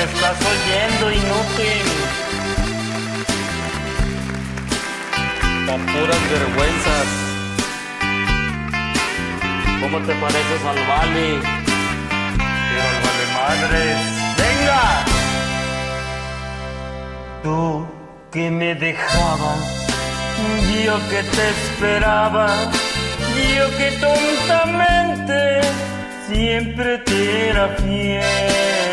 Me estás oyendo, inútil. Con puras vergüenzas. ¿Cómo te pareces al Vale? Pero al Vale Madres. ¡Venga! Tú que me dejabas, yo que te esperaba, yo que tontamente siempre te era fiel.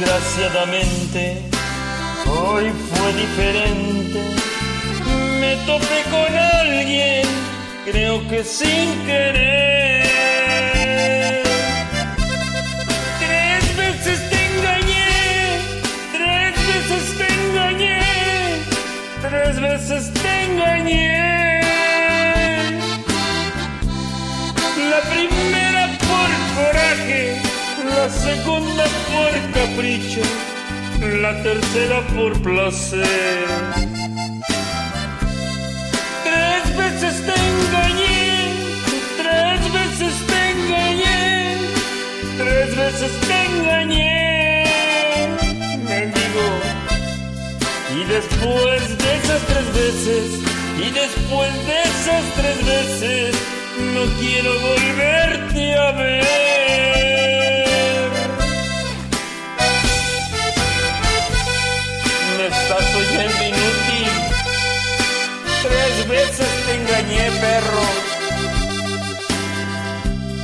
Desgraciadamente, hoy fue diferente. Me topé con alguien, creo que sin querer. Tres veces te engañé, tres veces te engañé, tres veces te engañé. La segunda por capricho, la tercera por placer. Tres veces te engañé, tres veces te engañé, tres veces te engañé. Mendigo. Y después de esas tres veces, y después de esas tres veces, no quiero volverte a ver. Veces te engañé, perro.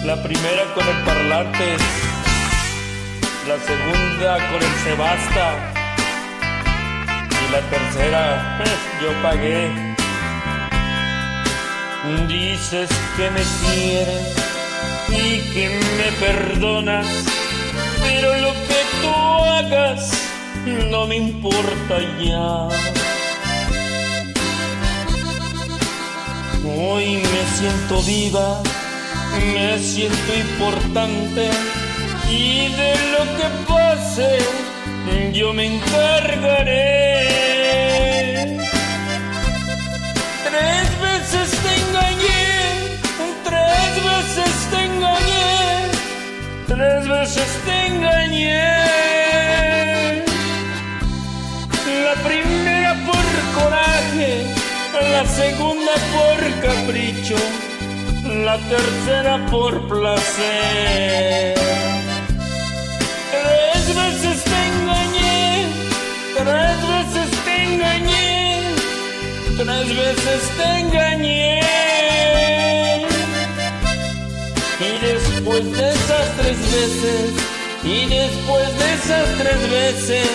La primera con el parlante, la segunda con el sebasta y la tercera yo pagué. Dices que me quieres y que me perdonas, pero lo que tú hagas no me importa ya. Hoy me siento viva, me siento importante y de lo que pase yo me encargaré. Tres veces te engañé, tres veces te engañé, tres veces te engañé. La primera por coraje, la segunda por capricho, la tercera por placer. Tres veces te engañé, tres veces te engañé, tres veces te engañé. Y después de esas tres veces, y después de esas tres veces,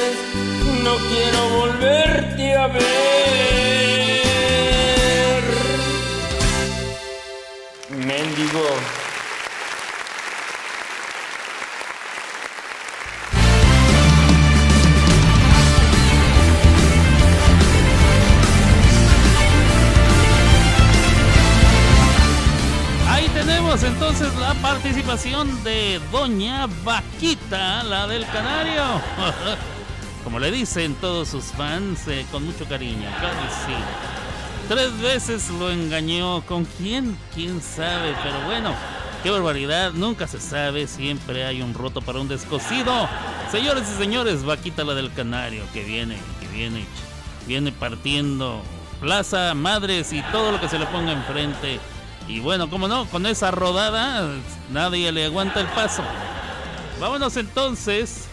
no quiero volverte a ver. Mendigo. Ahí tenemos entonces la participación de Doña Vaquita, la del Canario. Como le dicen todos sus fans, eh, con mucho cariño, claro sí. Tres veces lo engañó. ¿Con quién? ¿Quién sabe? Pero bueno, qué barbaridad. Nunca se sabe. Siempre hay un roto para un descosido. Señores y señores, Vaquita la del Canario, que viene, que viene, viene partiendo plaza, madres y todo lo que se le ponga enfrente. Y bueno, como no, con esa rodada nadie le aguanta el paso. Vámonos entonces.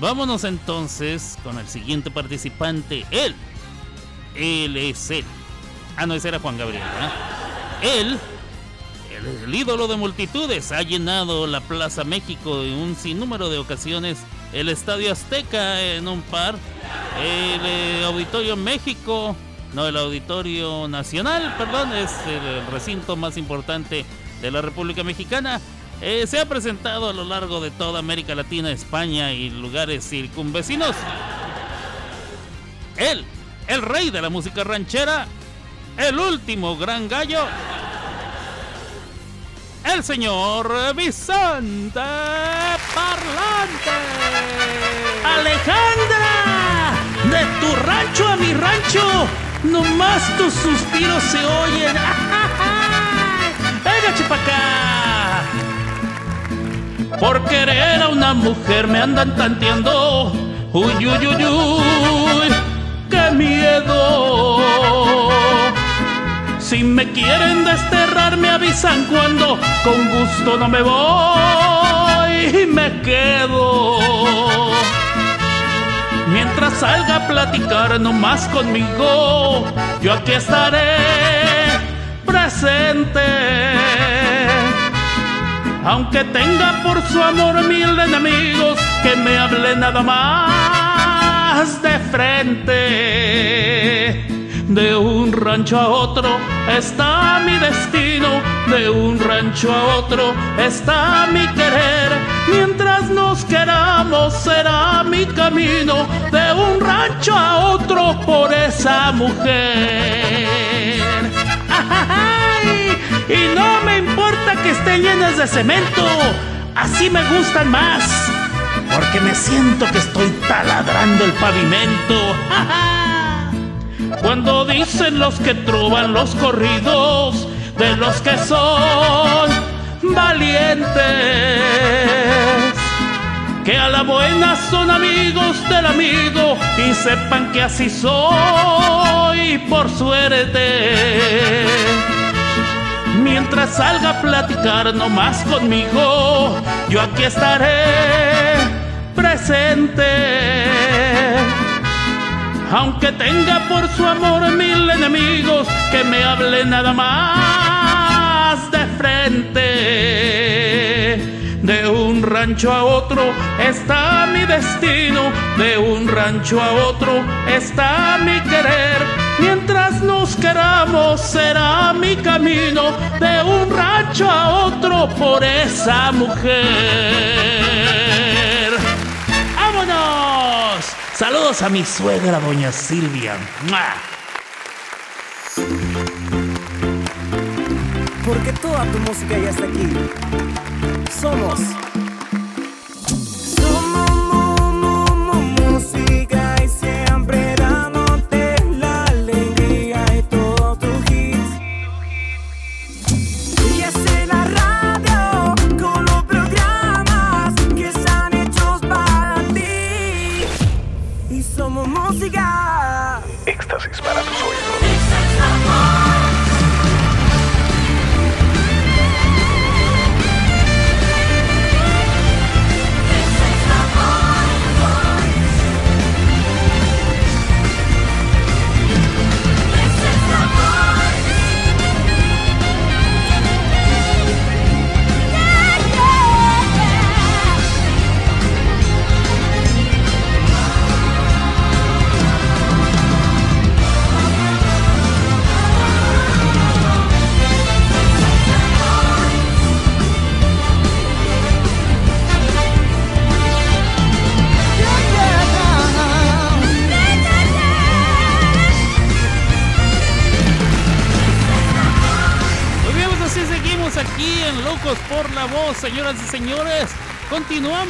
Vámonos entonces con el siguiente participante. Él Él. Ah, no, ese era Juan Gabriel. Él, el, el ídolo de multitudes, ha llenado la Plaza México en un sinnúmero de ocasiones, el Estadio Azteca en un par, el eh, Auditorio México, no, el Auditorio Nacional, perdón, es el recinto más importante de la República Mexicana. Eh, se ha presentado a lo largo de toda América Latina, España y lugares circunvecinos. Él, el rey de la música ranchera, el último gran gallo, el señor Vicente Parlante. Alejandra, de tu rancho a mi rancho, nomás tus suspiros se oyen. Venga, chipacá. Por querer a una mujer me andan tanteando. Uy, uy, uy, uy, miedo. Si me quieren desterrar me avisan cuando con gusto no me voy y me quedo. Mientras salga a platicar nomás conmigo, yo aquí estaré presente. Aunque tenga por su amor mil enemigos, que me hable nada más de frente. De un rancho a otro está mi destino, de un rancho a otro está mi querer. Mientras nos queramos será mi camino, de un rancho a otro por esa mujer. ¡Ay! Y no me importa que estén llenas de cemento, así me gustan más, porque me siento que estoy taladrando el pavimento. Cuando dicen los que troban los corridos de los que son valientes, que a la buena son amigos del amigo y sepan que así soy por suerte. Mientras salga a platicar nomás conmigo, yo aquí estaré presente. Aunque tenga por su amor mil enemigos, que me hable nada más de frente. De un rancho a otro está mi destino, de un rancho a otro está mi querer. Mientras nos queramos será mi camino, de un rancho a otro por esa mujer. ¡Vámonos! Saludos a mi suegra, doña Silvia. Porque toda tu música ya está aquí. Somos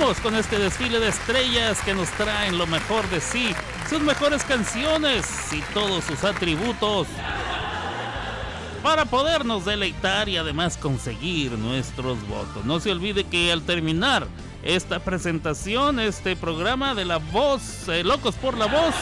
Con este desfile de estrellas que nos traen lo mejor de sí, sus mejores canciones y todos sus atributos para podernos deleitar y además conseguir nuestros votos. No se olvide que al terminar esta presentación, este programa de la voz, eh, Locos por la Voz,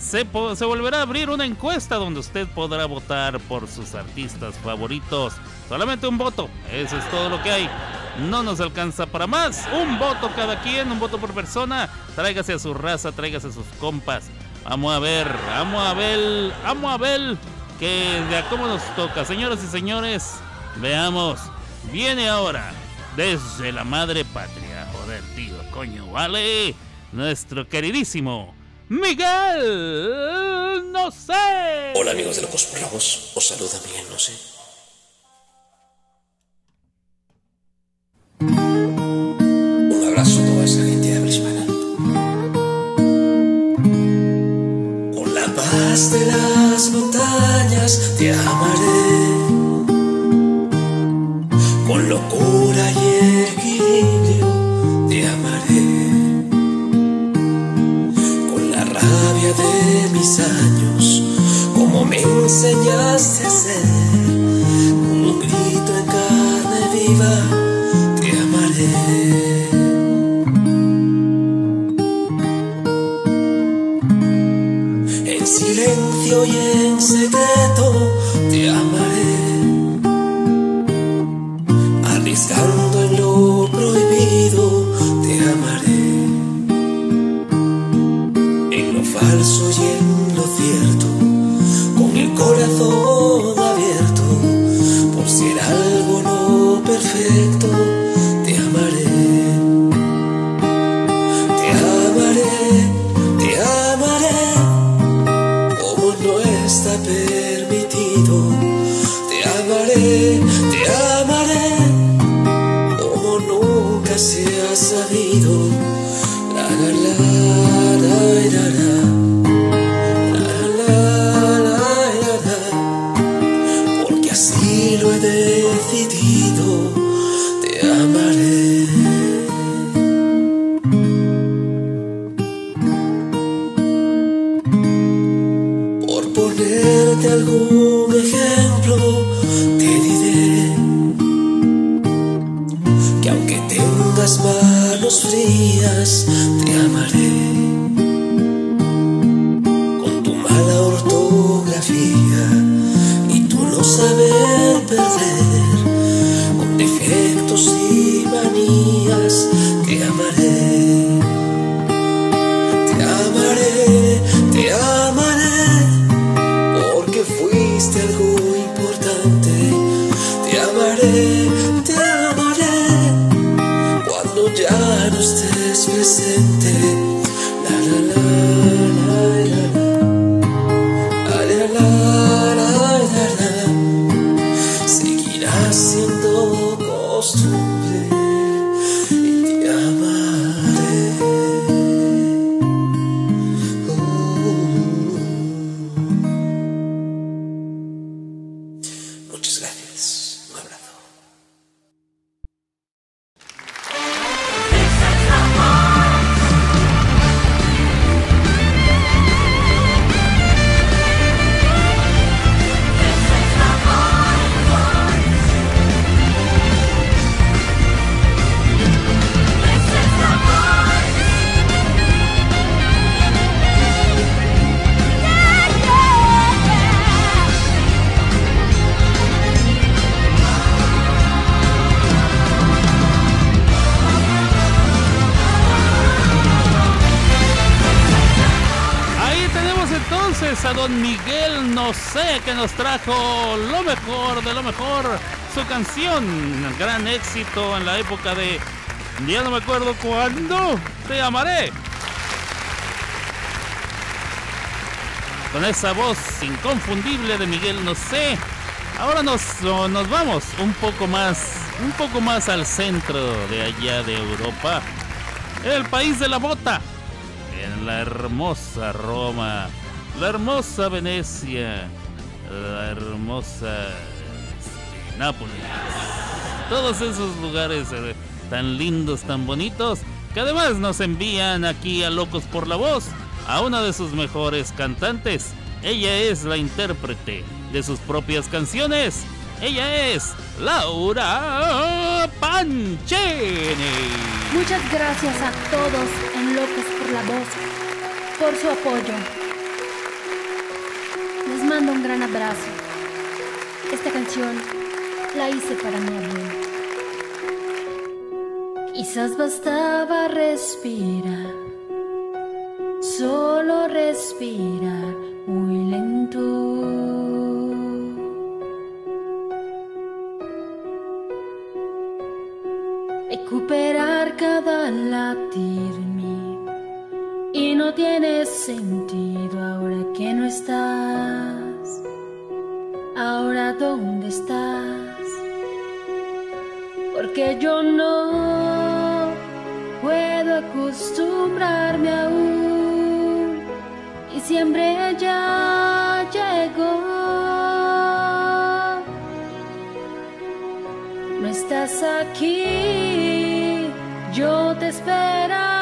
se, se volverá a abrir una encuesta donde usted podrá votar por sus artistas favoritos. Solamente un voto, eso es todo lo que hay. No nos alcanza para más. Un voto cada quien, un voto por persona. Tráigase a su raza, tráigase a sus compas. Vamos a ver, vamos a ver, vamos a ver que de a cómo nos toca. Señoras y señores, veamos. Viene ahora desde la madre patria. Joder, tío, coño, vale. Nuestro queridísimo Miguel, no sé. Hola amigos de Locos por la Voz, os saluda Miguel, no sé. Un abrazo a toda esa gente de hispana. Con la paz de las montañas te amaré. Con locura y equilibrio te amaré. Con la rabia de mis años, como me enseñaste a ser. Con un grito en carne viva te amaré. En la época de ya no me acuerdo cuándo te amaré. Con esa voz inconfundible de Miguel No sé. Ahora nos, nos vamos un poco más, un poco más al centro de allá de Europa. El país de la bota en la hermosa Roma, la hermosa Venecia, la hermosa este, Nápoles. Todos esos lugares eh, tan lindos, tan bonitos, que además nos envían aquí a Locos por la Voz a una de sus mejores cantantes. Ella es la intérprete de sus propias canciones. Ella es Laura Pancini. Muchas gracias a todos en Locos por la Voz por su apoyo. Les mando un gran abrazo. Esta canción la hice para mi abuelo. Quizás bastaba respirar solo respirar muy lento. Recuperar cada latir mío y no tiene sentido ahora que no estás. Ahora dónde estás? Porque yo no acostumbrarme aún y siempre ya llegó. No estás aquí, yo te esperaré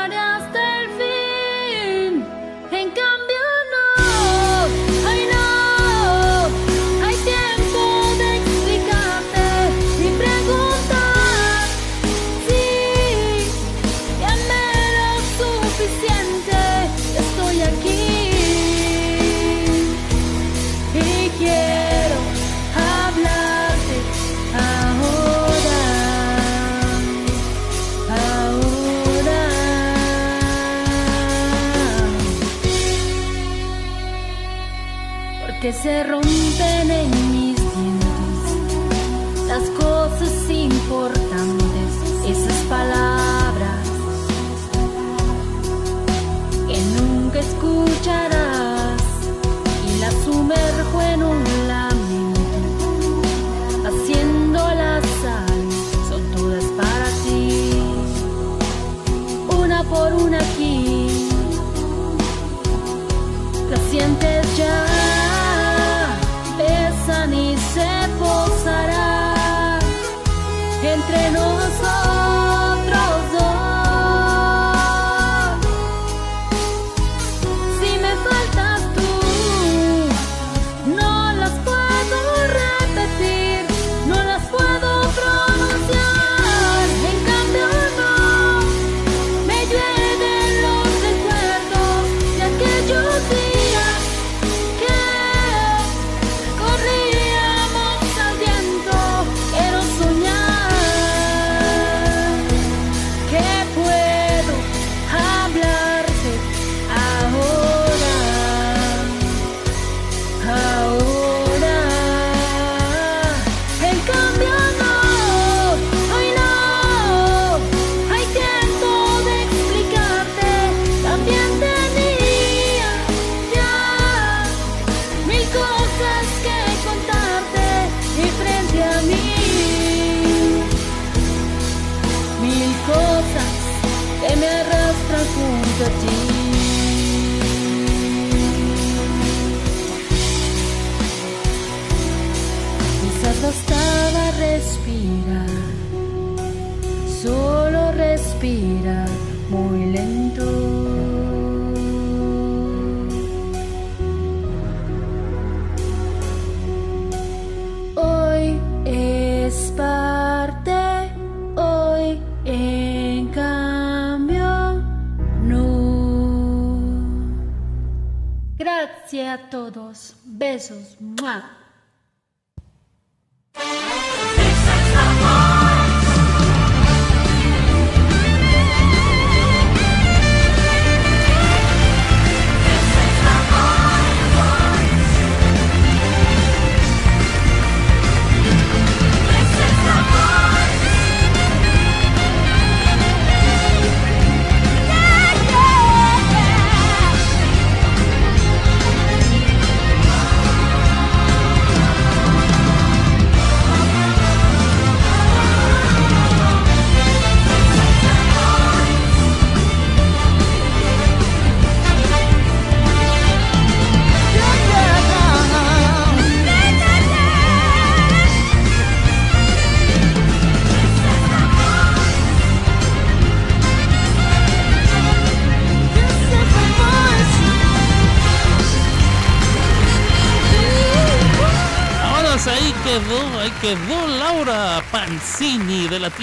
se rompen en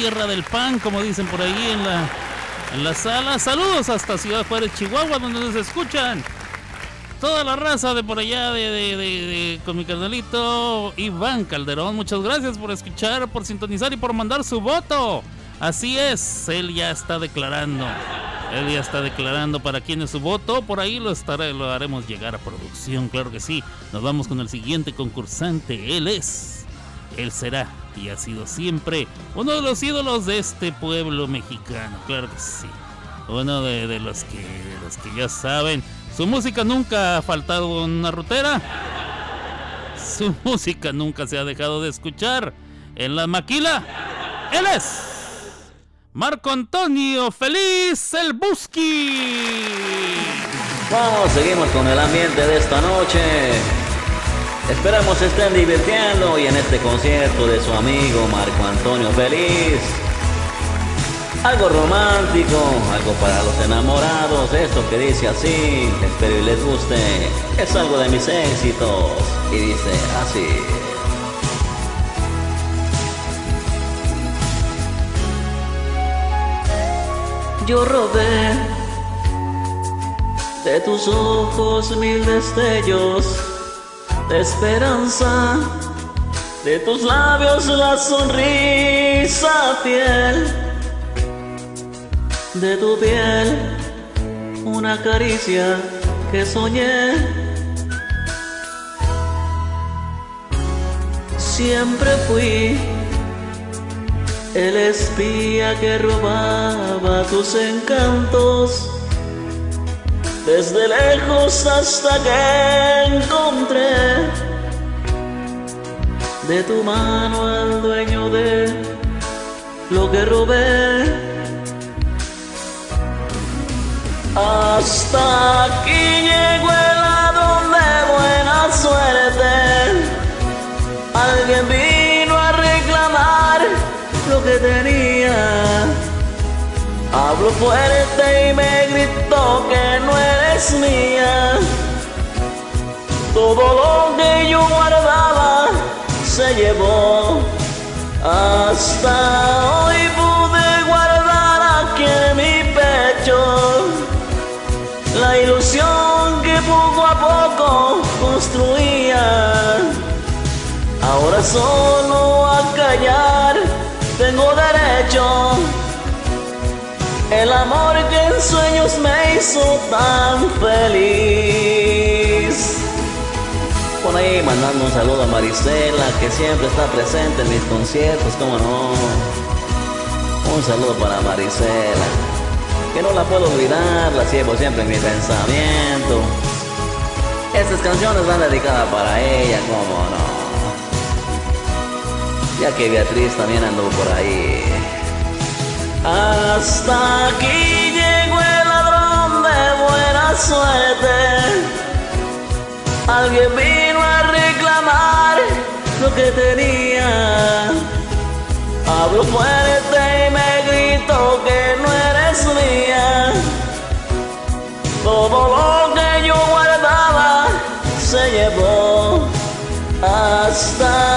tierra del pan, como dicen por ahí en la, en la sala. Saludos hasta Ciudad Juárez, Chihuahua, donde nos escuchan. Toda la raza de por allá, de, de- de- con mi carnalito Iván Calderón. Muchas gracias por escuchar, por sintonizar y por mandar su voto. Así es, él ya está declarando. Él ya está declarando para quién es su voto. Por ahí lo, estará, lo haremos llegar a producción, claro que sí. Nos vamos con el siguiente concursante. Él es, él será y ha sido siempre uno de los ídolos de este pueblo mexicano, claro que sí. Uno de, los, que, los que ya saben. Su música nunca ha faltado en una rutera. Su música nunca se ha dejado de escuchar en la maquila. Él es Marco Antonio Feliz el Busqui. Vamos, seguimos con el ambiente de esta noche. Esperamos estén divirtiendo y en este concierto de su amigo Marco Antonio Feliz. Algo romántico, algo para los enamorados, esto que dice así, espero y les guste, es algo de mis éxitos y dice así. Yo robé de tus ojos mil destellos de esperanza, de tus labios la sonrisa fiel, de tu piel una caricia que soñé. Siempre fui el espía que robaba tus encantos, desde lejos hasta que encontré de tu mano al dueño de lo que robé. Hasta aquí llegó el ladrón de buena suerte. Alguien vino a reclamar lo que tenía. Habló fuerte y me gritó que no eres mía. Todo lo que yo guardaba se llevó. Hasta hoy pude guardar aquí en mi pecho la ilusión que poco a poco construía. Ahora solo El amor que en sueños me hizo tan feliz. Por ahí mandando un saludo a Marisela, que siempre está presente en mis conciertos, como no. Un saludo para Marisela, que no la puedo olvidar, la llevo siempre en mi pensamiento. Estas canciones van dedicadas para ella, como no ya que Beatriz también andó por ahí. Hasta aquí llegó el ladrón de buena suerte. Alguien vino a reclamar lo que tenía. Habló fuerte y me gritó que no eres mía. Todo lo que yo guardaba se llevó hasta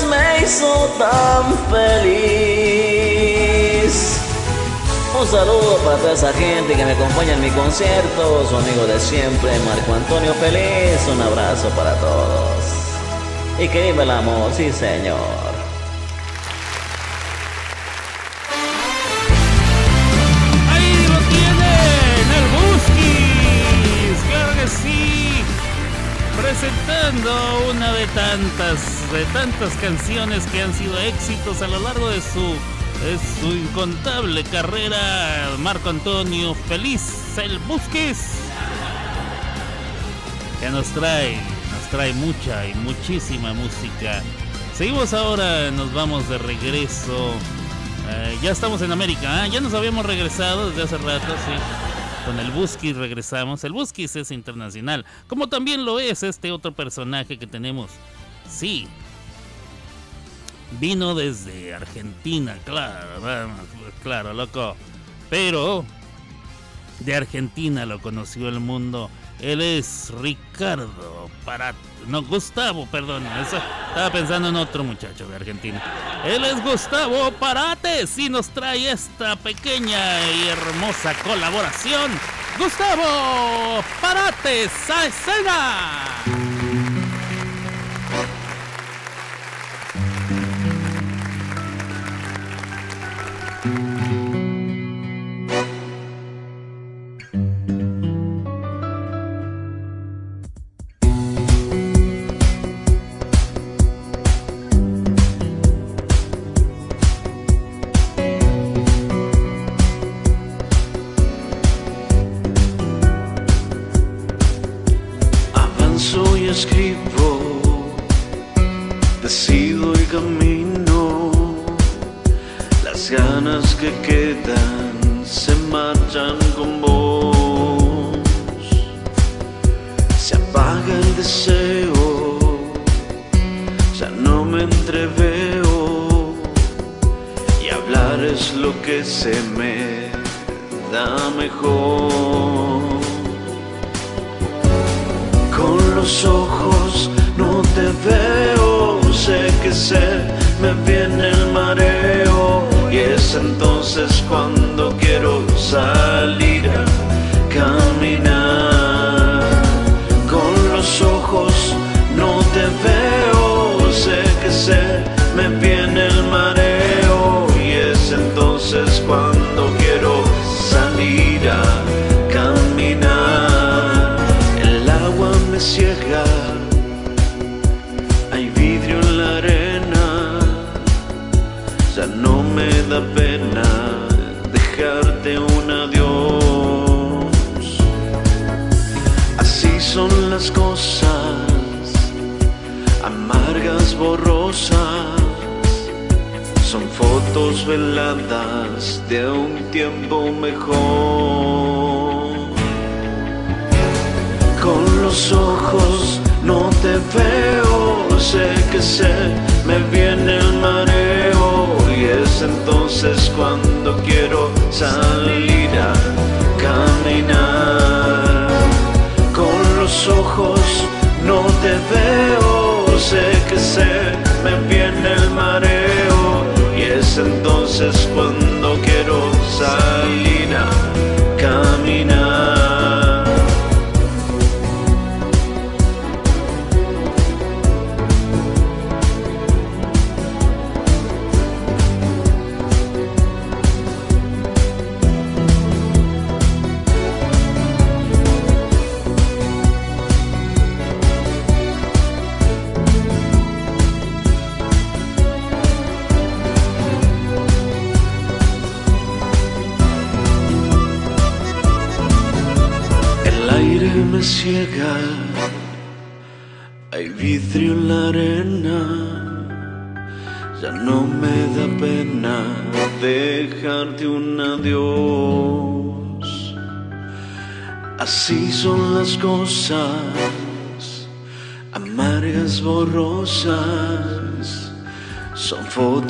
me hizo tan feliz. Un saludo para toda esa gente que me acompaña en mi concierto, su amigo de siempre, Marco Antonio Feliz. Un abrazo para todos. Y que viva el amor, sí señor. Presentando una de tantas, de tantas canciones que han sido éxitos a lo largo de su, de su incontable carrera, Marco Antonio Feliz, el Buskis, que nos trae, nos trae mucha y muchísima música. Seguimos ahora, nos vamos de regreso. Eh, ya estamos en América, ¿ah? ya nos habíamos regresado desde hace rato, sí. Con el Buskis regresamos. El Buskis es internacional, como también lo es este otro personaje que tenemos. Sí. Vino desde Argentina, claro, claro, loco. Pero de Argentina lo conoció el mundo. Él es Ricardo para... No, Gustavo, perdón. Estaba pensando en otro muchacho de Argentina. Él es Gustavo Parates y nos trae esta pequeña y hermosa colaboración. Gustavo Parates a escena.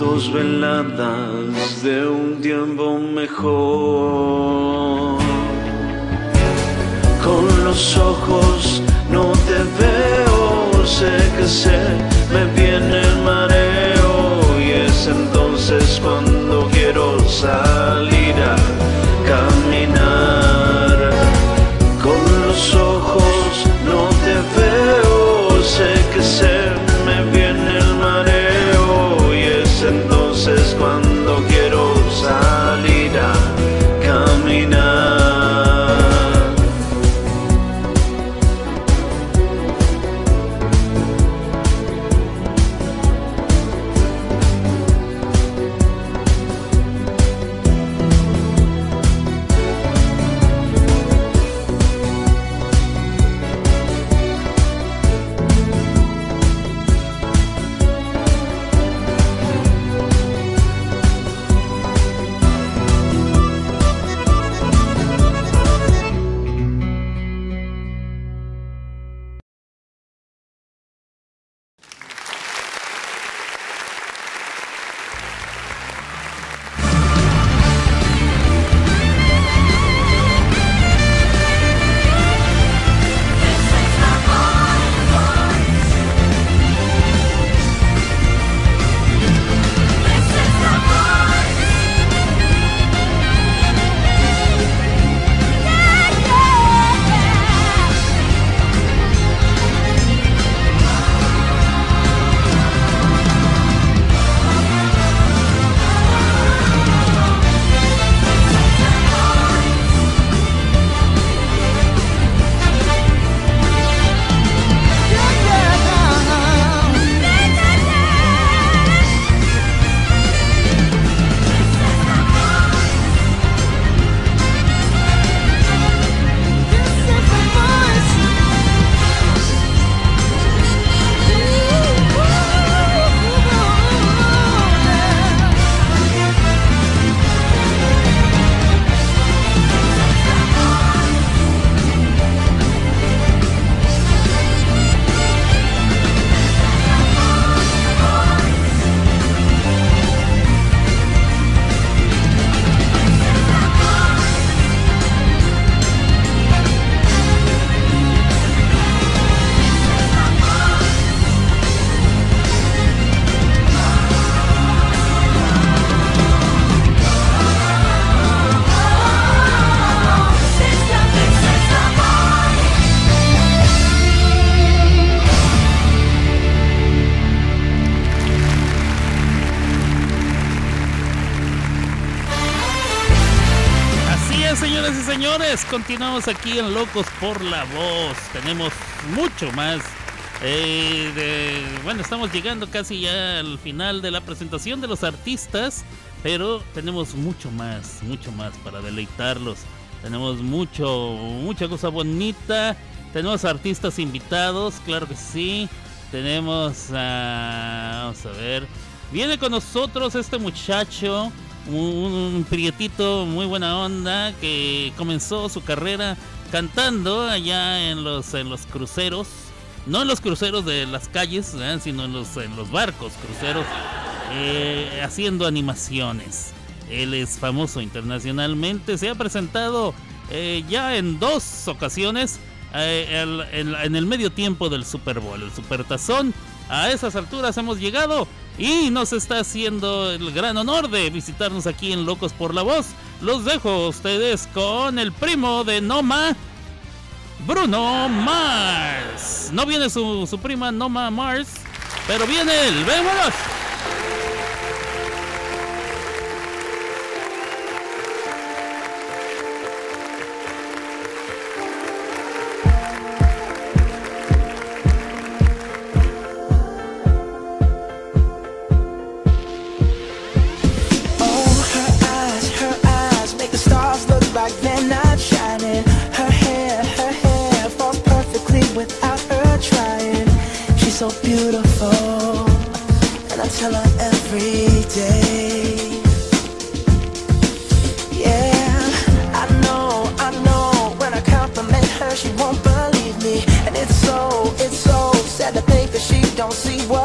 juntos veladas de un tiempo mejor. Con los ojos no te veo, sé que sé, me viene el mareo y es entonces cuando quiero saber. Señores, continuamos aquí en Locos por la Voz. Tenemos mucho más. eh, bueno, estamos llegando casi ya al final de la presentación de los artistas, pero tenemos mucho más, mucho más para deleitarlos. Tenemos mucho, mucha cosa bonita. Tenemos artistas invitados, claro que sí. Tenemos, a- vamos a ver, viene con nosotros este muchacho, un, un prietito muy buena onda que comenzó su carrera cantando allá en los en los cruceros, no en los cruceros de las calles, sino en los en los barcos cruceros, eh, haciendo animaciones. Él es famoso internacionalmente, se ha presentado eh, ya en dos ocasiones eh, en, el medio tiempo del Super Bowl, el Supertazón. A esas alturas hemos llegado y nos está haciendo el gran honor de visitarnos aquí en Locos por la Voz. Los dejo a ustedes con el primo de Noma, Bruno Mars. No viene su, prima Noma Mars, pero viene él. ¡Vémonos! So beautiful, and I tell her every day. Yeah, I know, I know. When I compliment her, she won't believe me, and it's so, it's so sad to think that she don't see what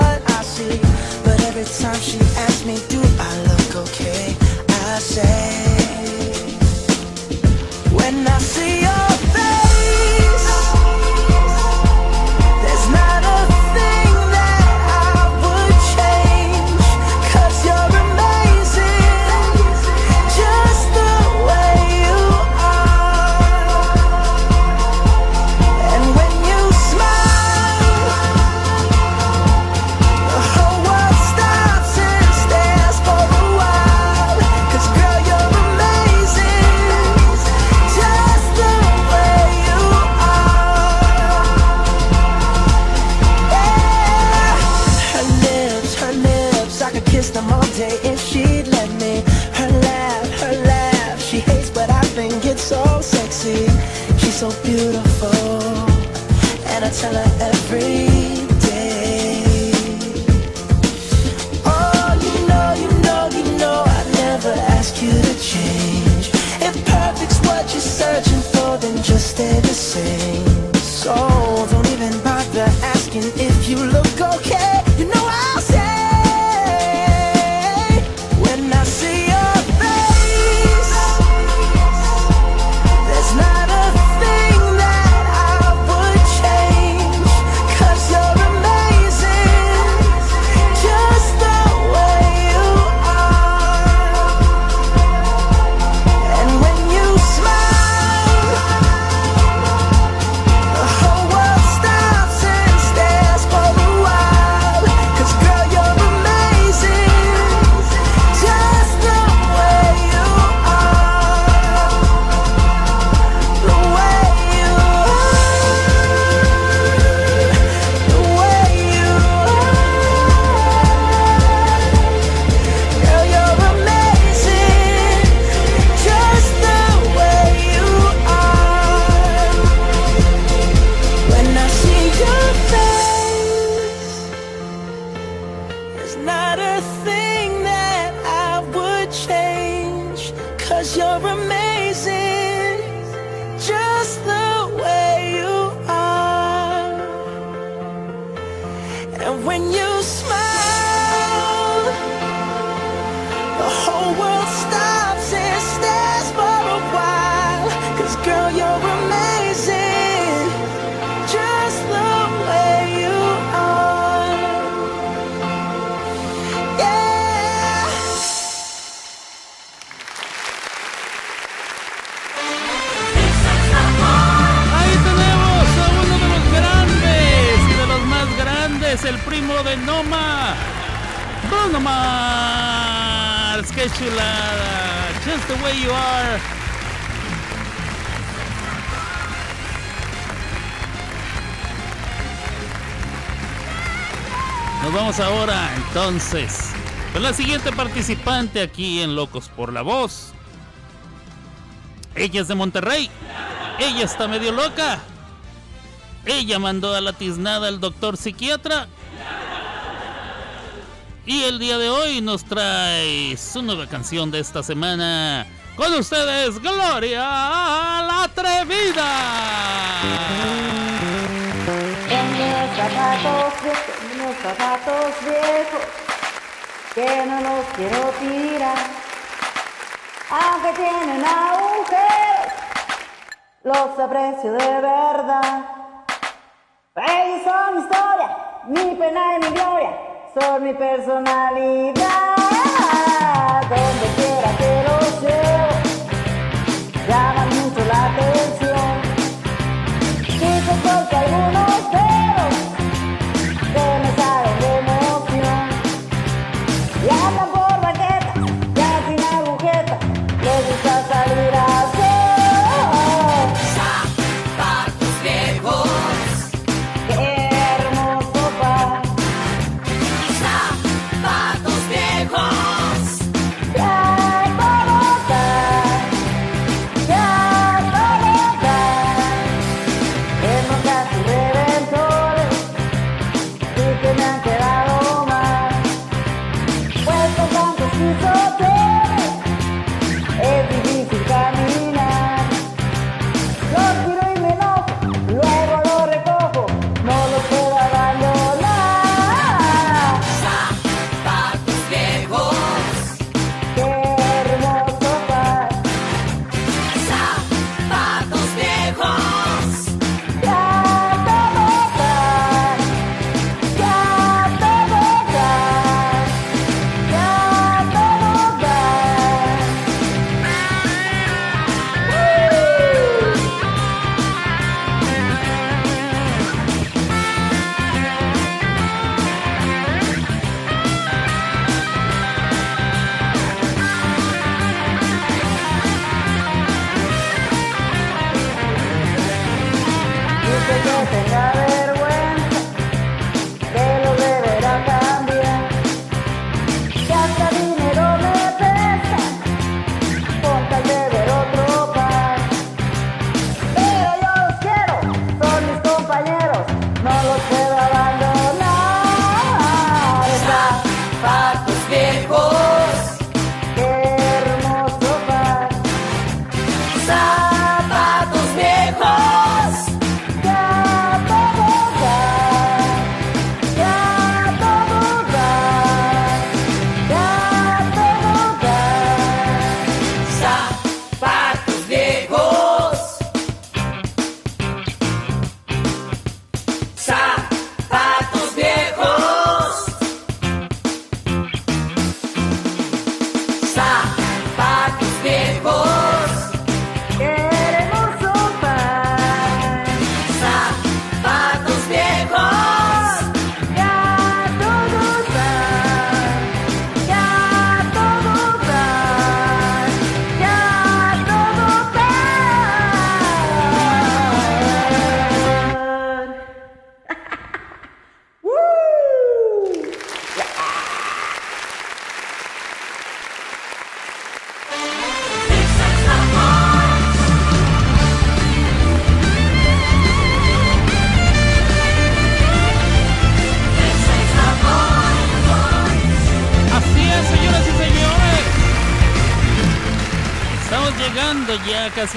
entonces con la siguiente participante aquí en Locos por la Voz. Ella es de Monterrey. Ella está medio loca. Ella mandó a la tiznada al doctor psiquiatra. Y el día de hoy nos trae su nueva canción de esta semana. Con ustedes, Gloria la Atrevida. En mis zapatos, en zapatos viejos, que no los quiero tirar, aunque tienen agujeros, los aprecio de verdad. Ellos son mi historia, mi pena y mi gloria, son mi personalidad. Donde quiera que los llevo, llaman mucho la atención. Quizás porque algunos que tenga vergüenza,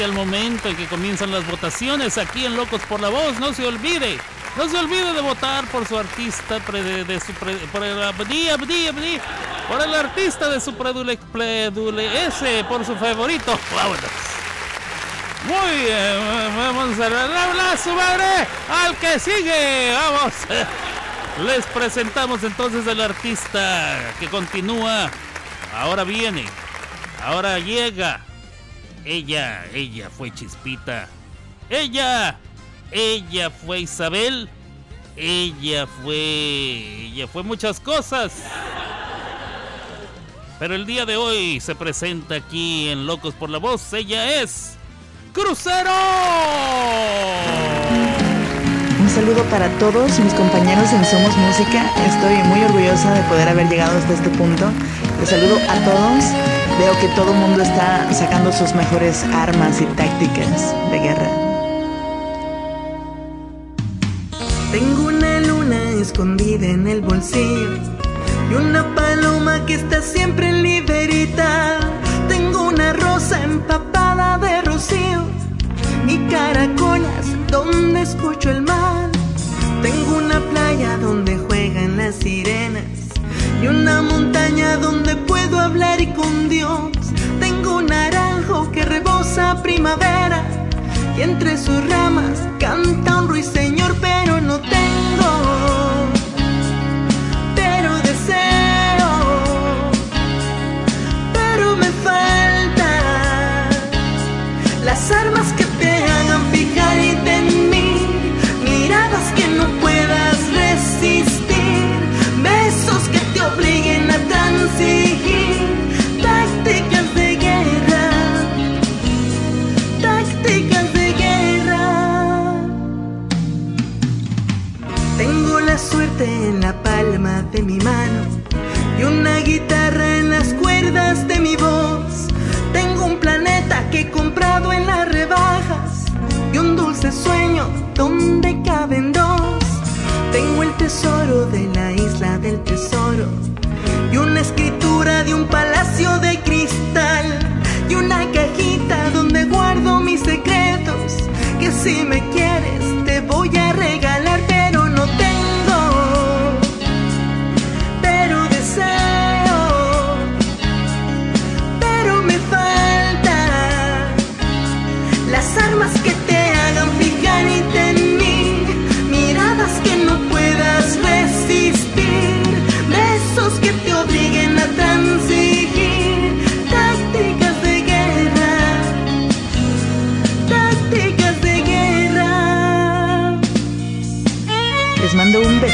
casi al momento en que comienzan las votaciones aquí en Locos por la Voz. No se olvide, no se olvide de votar por su artista, pre- de, su por, el, por el artista de su predule, ese, por su favorito. Vámonos. Muy bien, vamos a darle su madre al que sigue. Vamos. Les presentamos entonces al artista que continúa. Ahora viene. Ahora llega. Ella, ella fue Chispita. Ella, ella fue Isabel. Ella fue, ella fue muchas cosas. Pero el día de hoy se presenta aquí en Locos por la Voz. Ella es Crucero. Un saludo para todos mis compañeros en Somos Música. Estoy muy orgullosa de poder haber llegado hasta este punto. Les saludo a todos. Veo que todo mundo está sacando sus mejores armas y tácticas de guerra. Tengo una luna escondida en el bolsillo y una paloma que está siempre en libertad. Tengo una rosa empapada de rocío y caracolas donde escucho el mar. Tengo una playa donde juegan las sirenas y una montaña donde puedo hablar y con Dios. Tengo un naranjo que rebosa primavera y entre sus ramas canta un ruiseñor, pero no tengo,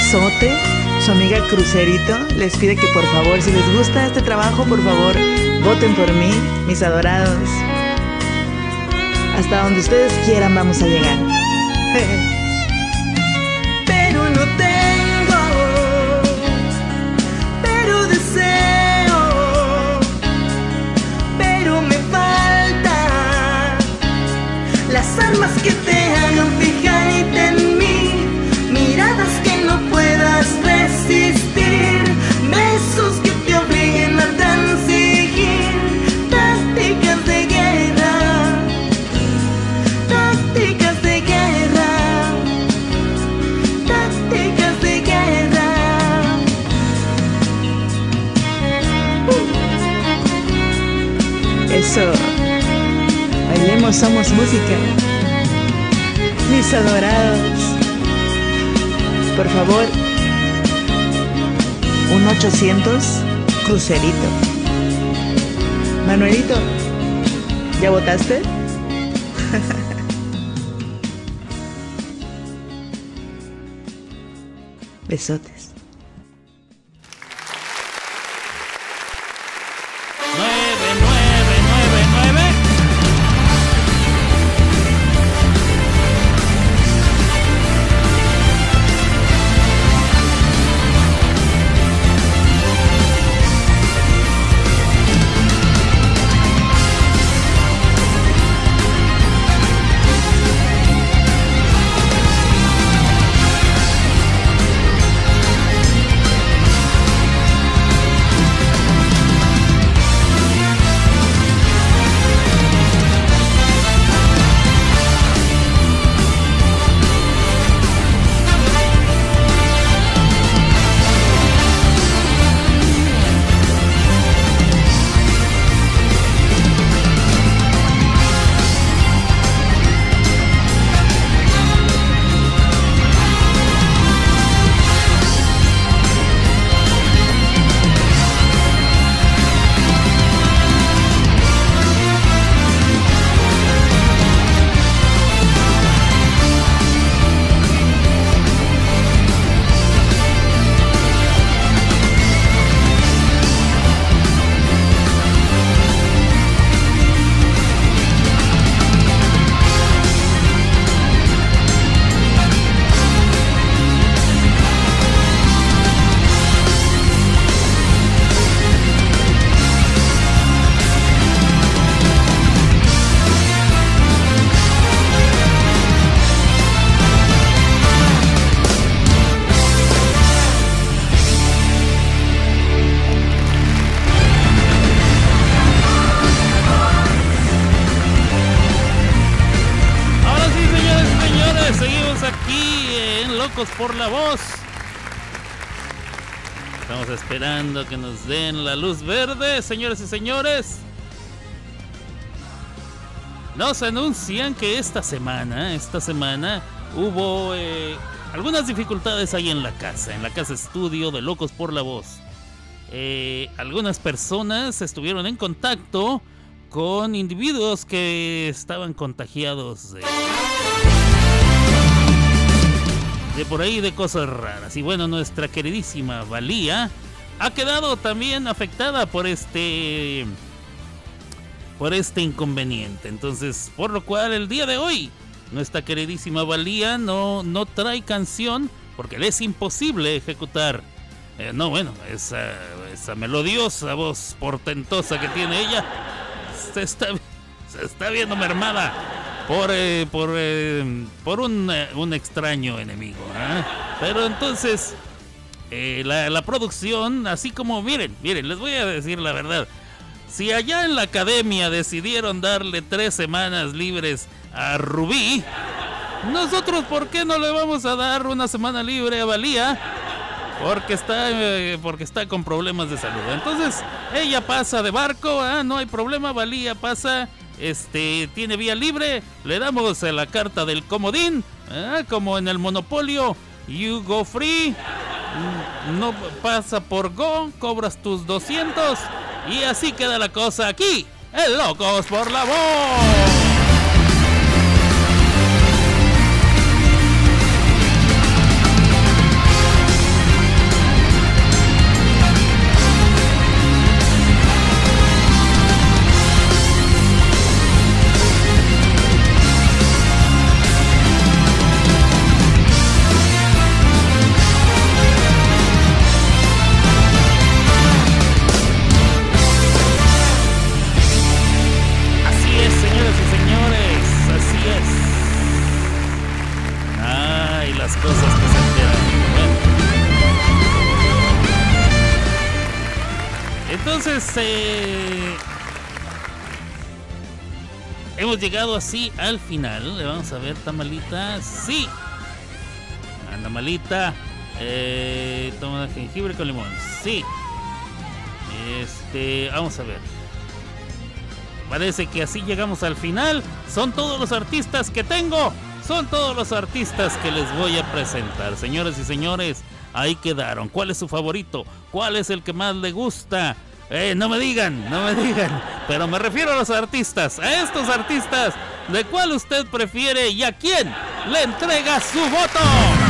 besote. Su amiga Crucerito les pide que por favor, si les gusta este trabajo, por favor, voten por mí, mis adorados. Hasta donde ustedes quieran vamos a llegar. 800 crucerito. Manuelito, ¿ya votaste? Besotes. Por la Voz. Estamos esperando que nos den la luz verde, señores y señores. Nos anuncian que esta semana, esta semana, hubo eh, algunas dificultades ahí en la casa, en la casa estudio de Locos por la Voz. Eh, algunas personas estuvieron en contacto con individuos que estaban contagiados de, de por ahí de cosas raras. Y bueno, nuestra queridísima Valía ha quedado también afectada por este por este inconveniente. Entonces, por lo cual el día de hoy nuestra queridísima Valía no no trae canción porque le es imposible ejecutar eh, no, bueno, esa, esa melodiosa voz portentosa que tiene ella se está, está viendo mermada por, eh, por, eh, por un, eh, un extraño enemigo. ¿ah? Pero entonces, eh, la, la producción, así como, miren, miren, les voy a decir la verdad. Si allá en la academia decidieron darle tres semanas libres a Rubí, nosotros, ¿por qué no le vamos a dar una semana libre a Valía? Porque está, eh, porque está con problemas de salud. Entonces, ella pasa de barco, ah, no hay problema, Valía pasa, este, tiene vía libre, le damos eh, la carta del comodín, ah, como en el monopolio, you go free, mm, no pasa por go, cobras tus 200 y así queda la cosa aquí, en Locos por la Voz. Llegado así al final. Le vamos a ver, Tamalita. Sí. Anda malita. Eh, toma jengibre con limón. Sí. Este, vamos a ver. Parece que así llegamos al final. Son todos los artistas que tengo. Son todos los artistas que les voy a presentar. Señores y señores, ahí quedaron. ¿Cuál es su favorito? ¿Cuál es el que más le gusta? Eh, no me digan, no me digan. Pero me refiero a los artistas, a estos artistas. ¿De cuál usted prefiere y a quién le entrega su voto?